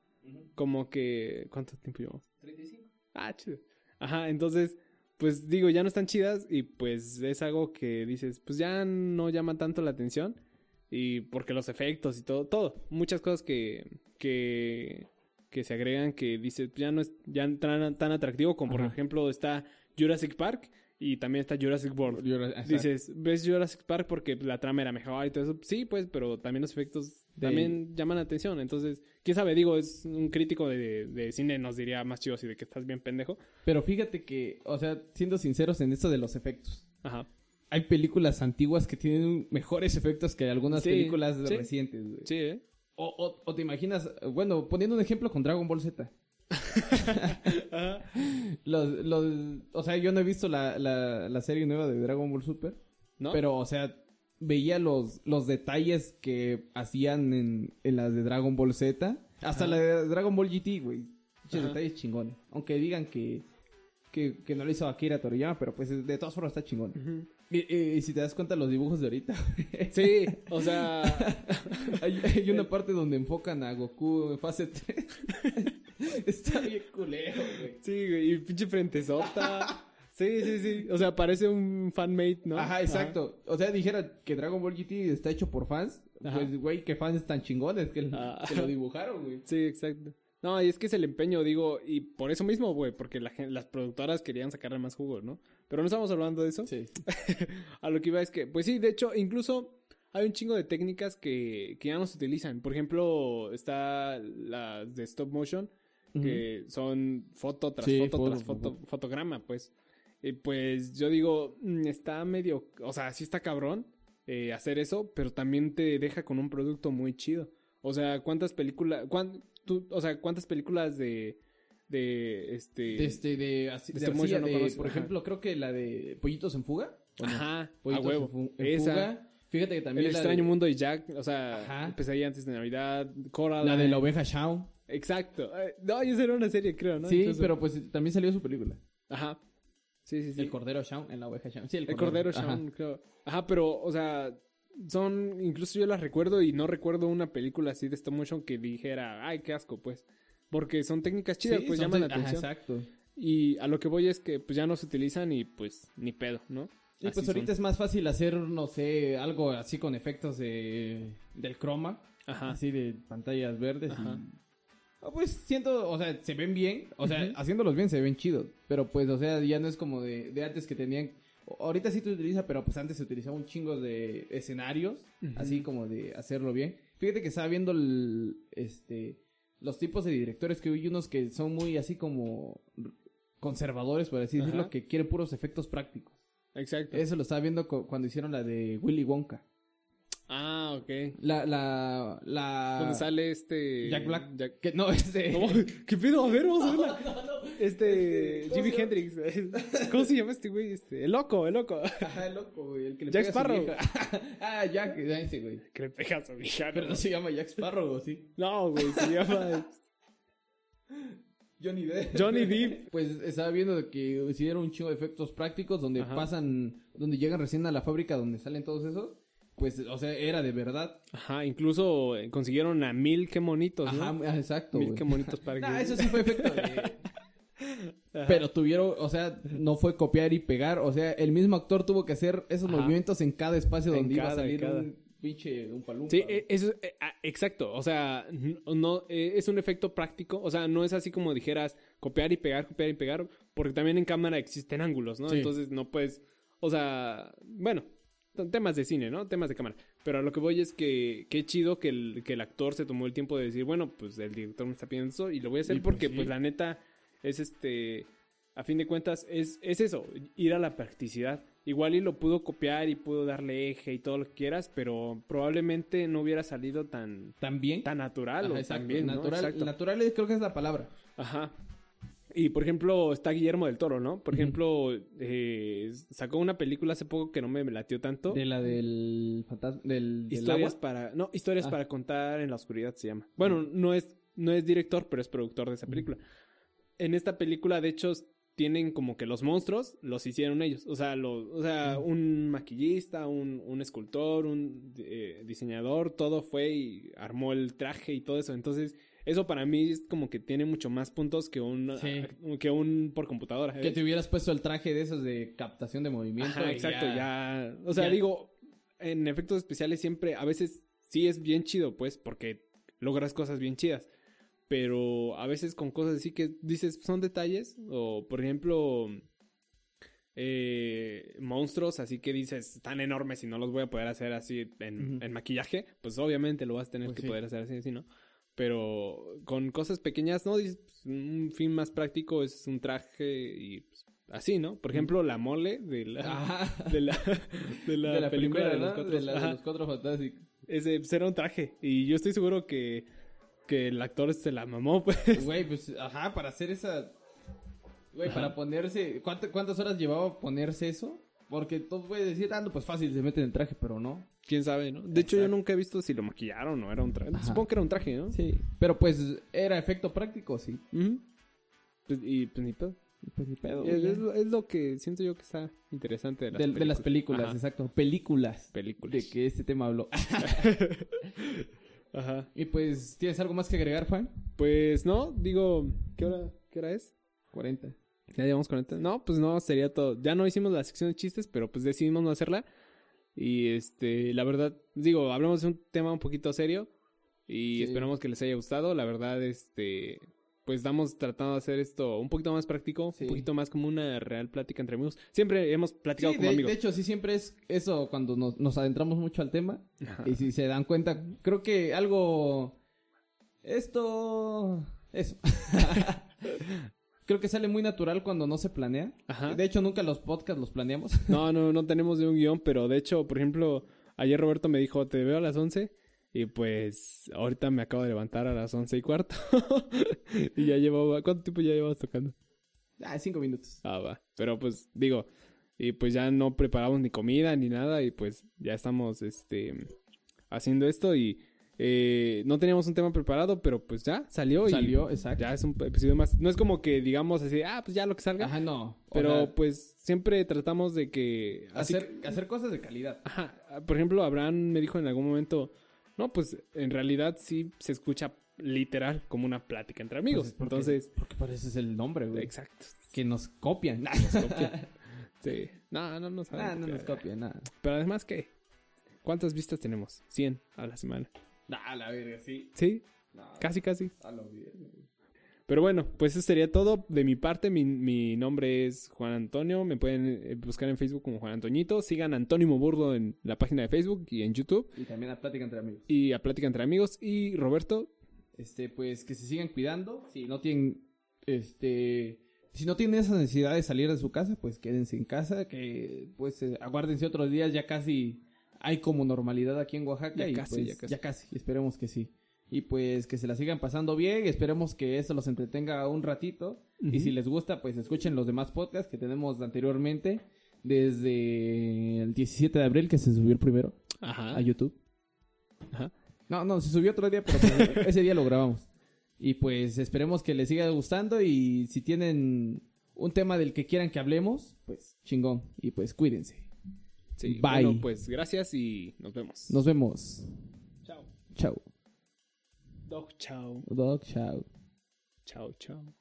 [SPEAKER 3] Como que... ¿Cuánto tiempo llevamos?
[SPEAKER 2] 35.
[SPEAKER 3] Ah, chido. Ajá, entonces, pues digo, ya no están chidas y pues es algo que dices, pues ya no llama tanto la atención y porque los efectos y todo, todo, muchas cosas que, que, que se agregan que dices, ya no es ya tan, tan atractivo como por ejemplo está Jurassic Park y también está Jurassic World. Dices, ¿ves Jurassic Park porque la trama era mejor y todo eso? Sí, pues, pero también los efectos
[SPEAKER 2] De-
[SPEAKER 3] también llaman la atención. Entonces, quién sabe, digo, es un crítico de, de cine, nos diría más chido así de que estás bien pendejo.
[SPEAKER 2] Pero fíjate que, o sea, siendo sinceros en esto de los efectos,
[SPEAKER 3] Ajá.
[SPEAKER 2] hay películas antiguas que tienen mejores efectos que algunas
[SPEAKER 3] Sí,
[SPEAKER 2] películas
[SPEAKER 3] sí.
[SPEAKER 2] recientes, güey.
[SPEAKER 3] Sí, ¿eh?
[SPEAKER 2] O, o- o te imaginas, bueno, poniendo un ejemplo con Dragon Ball Z. Los, los, o sea, yo no he visto la, la, la serie nueva de Dragon Ball Super,
[SPEAKER 3] ¿No?
[SPEAKER 2] pero, o sea, veía los, los detalles que hacían en, en las de Dragon Ball Z. Hasta
[SPEAKER 3] Ajá.
[SPEAKER 2] la de Dragon Ball GT, güey. Detalles chingones. Aunque digan que, que, que no lo hizo Akira Toriyama, pero pues de todas formas está chingón.
[SPEAKER 3] Ujú.
[SPEAKER 2] Y, y- y si te das cuenta los dibujos de ahorita,
[SPEAKER 3] Sí, o sea,
[SPEAKER 2] hay, hay una parte donde enfocan a Goku en fase 3. está bien culero, güey.
[SPEAKER 3] sí, güey, y pinche frentezota. Sí, sí, sí. O sea, parece un fanmate, ¿no?
[SPEAKER 2] Ajá, exacto. O sea, dijera que Dragon Ball GT está hecho por fans.
[SPEAKER 3] Ajá.
[SPEAKER 2] Pues, güey, que fans tan chingones que,
[SPEAKER 3] Ah.
[SPEAKER 2] que lo dibujaron, güey.
[SPEAKER 3] Sí, exacto. No, y es que es el empeño, digo, y por eso mismo, güey, porque la las productoras querían sacarle más jugo, ¿no? Pero no estamos hablando de eso.
[SPEAKER 2] Sí.
[SPEAKER 3] A lo que iba es que, pues sí, de hecho, incluso hay un chingo de técnicas que, que ya no se utilizan. Por ejemplo, está las de stop motion, que son foto tras
[SPEAKER 2] Sí,
[SPEAKER 3] foto
[SPEAKER 2] foto,
[SPEAKER 3] tras foto,
[SPEAKER 2] foto.
[SPEAKER 3] fotograma, pues. Y pues yo digo, mm, está medio, o sea, sí está cabrón eh, hacer eso, pero también te deja con un producto muy chido. O sea, ¿cuántas películas, cuán- tú- o sea, cuántas películas de, de, este...
[SPEAKER 2] De, este, de, así,
[SPEAKER 3] De
[SPEAKER 2] de
[SPEAKER 3] motion no
[SPEAKER 2] de, por
[SPEAKER 3] ajá.
[SPEAKER 2] ejemplo, creo que la de Pollitos en Fuga. ¿o no?
[SPEAKER 3] Ajá, a
[SPEAKER 2] Pollitos
[SPEAKER 3] huevo.
[SPEAKER 2] en, fu- en
[SPEAKER 3] Esa.
[SPEAKER 2] Fuga. Fíjate que también
[SPEAKER 3] El extraño
[SPEAKER 2] de,
[SPEAKER 3] mundo de Jack, o sea,
[SPEAKER 2] Ajá.
[SPEAKER 3] Pesadilla antes de Navidad, Coraline.
[SPEAKER 2] la de la oveja Shaun.
[SPEAKER 3] Exacto. Eh, No, esa era una serie, creo, ¿no?
[SPEAKER 2] sí,
[SPEAKER 3] Incluso-
[SPEAKER 2] pero pues también salió su película.
[SPEAKER 3] Ajá. Sí, sí, sí.
[SPEAKER 2] El cordero Shaun en la oveja Shaun. Sí, el
[SPEAKER 3] El
[SPEAKER 2] cordero, Ajá.
[SPEAKER 3] Shaun, creo. Ajá, pero, o sea, son, incluso yo las recuerdo y no recuerdo una película así de stop motion que dijera, ay, qué asco, pues. Porque son técnicas chidas,
[SPEAKER 2] Sí,
[SPEAKER 3] pues llaman la
[SPEAKER 2] te- ajá,
[SPEAKER 3] atención.
[SPEAKER 2] exacto.
[SPEAKER 3] y a lo que voy es que, pues ya no se utilizan y, pues, ni pedo, ¿no?
[SPEAKER 2] Y
[SPEAKER 3] Así
[SPEAKER 2] pues ahorita
[SPEAKER 3] son.
[SPEAKER 2] es más fácil hacer, no sé, algo así con efectos de, del croma.
[SPEAKER 3] Ajá.
[SPEAKER 2] Así de pantallas verdes.
[SPEAKER 3] Ajá.
[SPEAKER 2] Y... Ah, Pues siento, o sea, se ven bien. O sea, haciéndolos bien se ven chidos. Pero pues, o sea, ya no es como de, de antes que tenían. Ahorita sí se utiliza, pero pues antes se utilizaba un chingo de escenarios. Así como de hacerlo bien. Fíjate que estaba viendo el, este, los tipos de directores que hay unos que son muy así como conservadores, por así
[SPEAKER 3] Ajá.
[SPEAKER 2] decirlo, que quieren puros efectos prácticos.
[SPEAKER 3] Exacto.
[SPEAKER 2] Eso lo estaba viendo cu- cuando hicieron la de Willy Wonka.
[SPEAKER 3] Ah, ok.
[SPEAKER 2] La, la, la...
[SPEAKER 3] Donde sale este...
[SPEAKER 2] Jack Black.
[SPEAKER 3] Jack-
[SPEAKER 2] no, este...
[SPEAKER 3] No, ¿Qué pedo? A ver, vamos a verla. Este,
[SPEAKER 2] Este, ¿cómo
[SPEAKER 3] Jimi
[SPEAKER 2] se?
[SPEAKER 3] Hendrix. ¿Cómo se llama este güey? Este, el loco, el loco.
[SPEAKER 2] Ajá, el loco, güey. El que le
[SPEAKER 3] Jack
[SPEAKER 2] pega a su
[SPEAKER 3] Sparrow.
[SPEAKER 2] vieja. ah, Jack, ya ese, güey.
[SPEAKER 3] Que le pega a su vieja.
[SPEAKER 2] Pero no se llama Jack Sparrow, ¿o ¿sí?
[SPEAKER 3] No, güey, se llama
[SPEAKER 2] Johnny Depp.
[SPEAKER 3] Johnny Depp.
[SPEAKER 2] Pues estaba viendo que hicieron un chingo de efectos prácticos donde
[SPEAKER 3] Ajá.
[SPEAKER 2] pasan, donde llegan recién a la fábrica donde salen todos esos. Pues, o sea, era de verdad.
[SPEAKER 3] Ajá, incluso eh, consiguieron a mil qué monitos, ¿no?
[SPEAKER 2] Ajá, ah, exacto,
[SPEAKER 3] mil qué monitos para que...
[SPEAKER 2] Nah, eso sí fue efecto de... Pero tuvieron, o sea, no fue copiar y pegar. O sea, el mismo actor tuvo que hacer esos
[SPEAKER 3] Ajá.
[SPEAKER 2] movimientos en cada espacio
[SPEAKER 3] En
[SPEAKER 2] donde iba a
[SPEAKER 3] cada,
[SPEAKER 2] salir
[SPEAKER 3] cada.
[SPEAKER 2] un pinche, un palumpa.
[SPEAKER 3] Sí, eh, eso, eh, ah, exacto. O sea, no, eh, es un efecto práctico. O sea, no es así como dijeras copiar y pegar, copiar y pegar. Porque también en cámara existen ángulos, ¿no?
[SPEAKER 2] Sí.
[SPEAKER 3] Entonces no puedes. O sea, bueno, temas de cine, ¿no? Temas de cámara. Pero a lo que voy es que qué chido que el, que el actor se tomó el tiempo de decir, bueno, pues el director me está pidiendo eso y lo voy a hacer
[SPEAKER 2] Y pues
[SPEAKER 3] porque,
[SPEAKER 2] sí.
[SPEAKER 3] pues la neta, es este. A fin de cuentas, es, es eso, ir a la practicidad. igual y lo pudo copiar y pudo darle eje y todo lo que quieras, pero probablemente no hubiera salido tan,
[SPEAKER 2] También.
[SPEAKER 3] tan natural
[SPEAKER 2] Ajá,
[SPEAKER 3] o
[SPEAKER 2] exacto.
[SPEAKER 3] tan bien, ¿no?
[SPEAKER 2] natural, natural creo que es la palabra.
[SPEAKER 3] Ajá. Y por ejemplo, está Guillermo del Toro, ¿no? Por ejemplo, eh, sacó una película hace poco que no me latió tanto.
[SPEAKER 2] De la del fantasma. Del, del
[SPEAKER 3] Historias
[SPEAKER 2] agua.
[SPEAKER 3] para. No, historias
[SPEAKER 2] Ah.
[SPEAKER 3] para contar en la oscuridad se llama. Bueno, no es, no es director, pero es productor de esa película. En esta película, de hecho, tienen como que los monstruos los hicieron ellos. O sea, lo, o sea un maquillista, un, un escultor, un eh, diseñador, todo fue y armó el traje y todo eso. Entonces, eso para mí es como que tiene mucho más puntos que un,
[SPEAKER 2] Sí.
[SPEAKER 3] que un por computadora.
[SPEAKER 2] Que te hubieras puesto el traje de esos de captación de movimiento.
[SPEAKER 3] Ajá, exacto, ya. O sea,
[SPEAKER 2] ya.
[SPEAKER 3] digo, en efectos especiales siempre, a veces sí es bien chido, pues, porque logras cosas bien chidas. Pero a veces con cosas así que dices, son detalles. O, por ejemplo, eh, monstruos, así que dices, tan enormes y no los voy a poder hacer así en, en maquillaje. Pues obviamente lo vas a tener
[SPEAKER 2] Pues
[SPEAKER 3] que
[SPEAKER 2] sí.
[SPEAKER 3] poder hacer así, así, ¿no? Pero con cosas pequeñas, ¿no? Pues, un fin más práctico es un traje y pues, así, ¿no? Por ejemplo, la mole de la, de la, de la,
[SPEAKER 2] de la
[SPEAKER 3] película de los cuatro,
[SPEAKER 2] de, la de
[SPEAKER 3] ajá.
[SPEAKER 2] los cuatro fantásticos.
[SPEAKER 3] Ese pues, era un traje. Y yo estoy seguro que, que el actor se la mamó, pues.
[SPEAKER 2] Güey, pues, ajá, para hacer esa. Güey,
[SPEAKER 3] Ajá.
[SPEAKER 2] para ponerse. ¿cuánto- ¿Cuántas horas llevaba ponerse eso? Porque todos pueden decir, ah, no, pues fácil, se meten en el traje, pero no.
[SPEAKER 3] Quién sabe, ¿no? De hecho, yo nunca he visto si lo maquillaron o era un traje.
[SPEAKER 2] Ajá.
[SPEAKER 3] Supongo que era un traje, ¿no?
[SPEAKER 2] Sí. Pero pues, ¿era efecto práctico? Sí.
[SPEAKER 3] Pues, y pues ni pedo.
[SPEAKER 2] Y Pues ni pedo.
[SPEAKER 3] Es, es lo- es lo que siento yo que está interesante de las
[SPEAKER 2] de,
[SPEAKER 3] películas.
[SPEAKER 2] de las películas, exacto. Películas.
[SPEAKER 3] películas.
[SPEAKER 2] De que este tema habló.
[SPEAKER 3] Ajá.
[SPEAKER 2] y pues, ¿tienes algo más que agregar, Juan?
[SPEAKER 3] Pues no, digo, ¿qué hora, qué hora es?
[SPEAKER 2] 40.
[SPEAKER 3] Ya llevamos 40. No, pues no, sería todo. Ya no hicimos la sección de chistes, pero pues decidimos no hacerla. Y este, la verdad, digo, hablamos de un tema un poquito serio. Y
[SPEAKER 2] Sí.
[SPEAKER 3] esperamos que les haya gustado. La verdad, este, pues estamos tratando de hacer esto un poquito más práctico,
[SPEAKER 2] Sí.
[SPEAKER 3] un poquito más como una real plática entre amigos. Siempre hemos platicado
[SPEAKER 2] Sí,
[SPEAKER 3] como
[SPEAKER 2] de,
[SPEAKER 3] amigos.
[SPEAKER 2] de hecho, sí, siempre es eso cuando nos, nos adentramos mucho al tema.
[SPEAKER 3] Ajá.
[SPEAKER 2] Y si se dan cuenta, creo que algo. Esto. Eso. creo que sale muy natural cuando no se planea.
[SPEAKER 3] Ajá.
[SPEAKER 2] De hecho, nunca los podcasts los planeamos.
[SPEAKER 3] No, no, no tenemos de un guion, pero de hecho, por ejemplo, ayer Roberto me dijo, te veo a las 11. Y pues ahorita me acabo de levantar a las once y cuarto. y ya llevaba, ¿cuánto tiempo ya llevas tocando?
[SPEAKER 2] ah, cinco minutos.
[SPEAKER 3] Ah, va. Pero pues digo, y pues ya no preparamos ni comida ni nada y pues ya estamos este haciendo esto y eh, no teníamos un tema preparado, pero pues ya salió y
[SPEAKER 2] Salió, exacto.
[SPEAKER 3] ya es un episodio más. No es como que digamos así, ah, pues ya lo que salga.
[SPEAKER 2] Ajá, no.
[SPEAKER 3] Pero pues siempre tratamos de que
[SPEAKER 2] hacer, hacer cosas de calidad.
[SPEAKER 3] Ajá. Por ejemplo, Abraham me dijo en algún momento, no, pues en realidad sí se escucha literal como una plática entre amigos.
[SPEAKER 2] Pues, porque-
[SPEAKER 3] Entonces,
[SPEAKER 2] Porque por eso es el nombre, güey.
[SPEAKER 3] exacto.
[SPEAKER 2] Que nos copian.
[SPEAKER 3] Nos copian. Sí. No, no nos saben
[SPEAKER 2] Nah, no nos copian, nada.
[SPEAKER 3] Pero además, ¿qué? ¿Cuántas vistas tenemos? 100 a la semana.
[SPEAKER 2] Nah, la verga, sí.
[SPEAKER 3] Sí, casi, casi.
[SPEAKER 2] a lo bien.
[SPEAKER 3] Pero bueno, pues eso sería todo de mi parte. Mi, mi nombre es Juan Antonio. Me pueden eh, buscar en Facebook como Juan Antoñito. Sigan a Antónimo Burdo en la página de Facebook y en YouTube.
[SPEAKER 2] Y también a plática entre amigos.
[SPEAKER 3] Y a Plática entre Amigos. Y Roberto,
[SPEAKER 2] Este, pues que se sigan cuidando. Si no tienen, este, si no tienen esa necesidad de salir de su casa, pues quédense en casa. Que, pues, eh, aguárdense otros días. Ya casi hay como normalidad aquí en Oaxaca.
[SPEAKER 3] Ya
[SPEAKER 2] y,
[SPEAKER 3] casi,
[SPEAKER 2] pues,
[SPEAKER 3] ya casi.
[SPEAKER 2] Ya casi. Esperemos que sí. Y pues que se la sigan pasando bien. Esperemos que esto los entretenga un ratito. Y si les gusta, pues escuchen los demás podcasts que tenemos anteriormente. Desde el 17 de abril, que se subió el primero
[SPEAKER 3] Ajá.
[SPEAKER 2] a YouTube.
[SPEAKER 3] Ajá.
[SPEAKER 2] No, no, se subió otro día, pero pues, ese día lo grabamos. Y pues esperemos que les siga gustando y si tienen un tema del que quieran que hablemos, pues chingón. Y pues cuídense.
[SPEAKER 3] Sí,
[SPEAKER 2] Bye.
[SPEAKER 3] Bueno, pues gracias y nos vemos.
[SPEAKER 2] Nos vemos.
[SPEAKER 3] Chao.
[SPEAKER 2] Chao.
[SPEAKER 3] Dog, chao.
[SPEAKER 2] Dog, chao.
[SPEAKER 3] Chao, chao.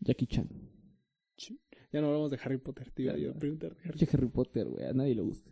[SPEAKER 2] Jackie Chan.
[SPEAKER 3] Ya no hablamos de Harry Potter,
[SPEAKER 2] Ya
[SPEAKER 3] yo preguntar de Harry
[SPEAKER 2] Harry Potter, güey. A nadie le gusta.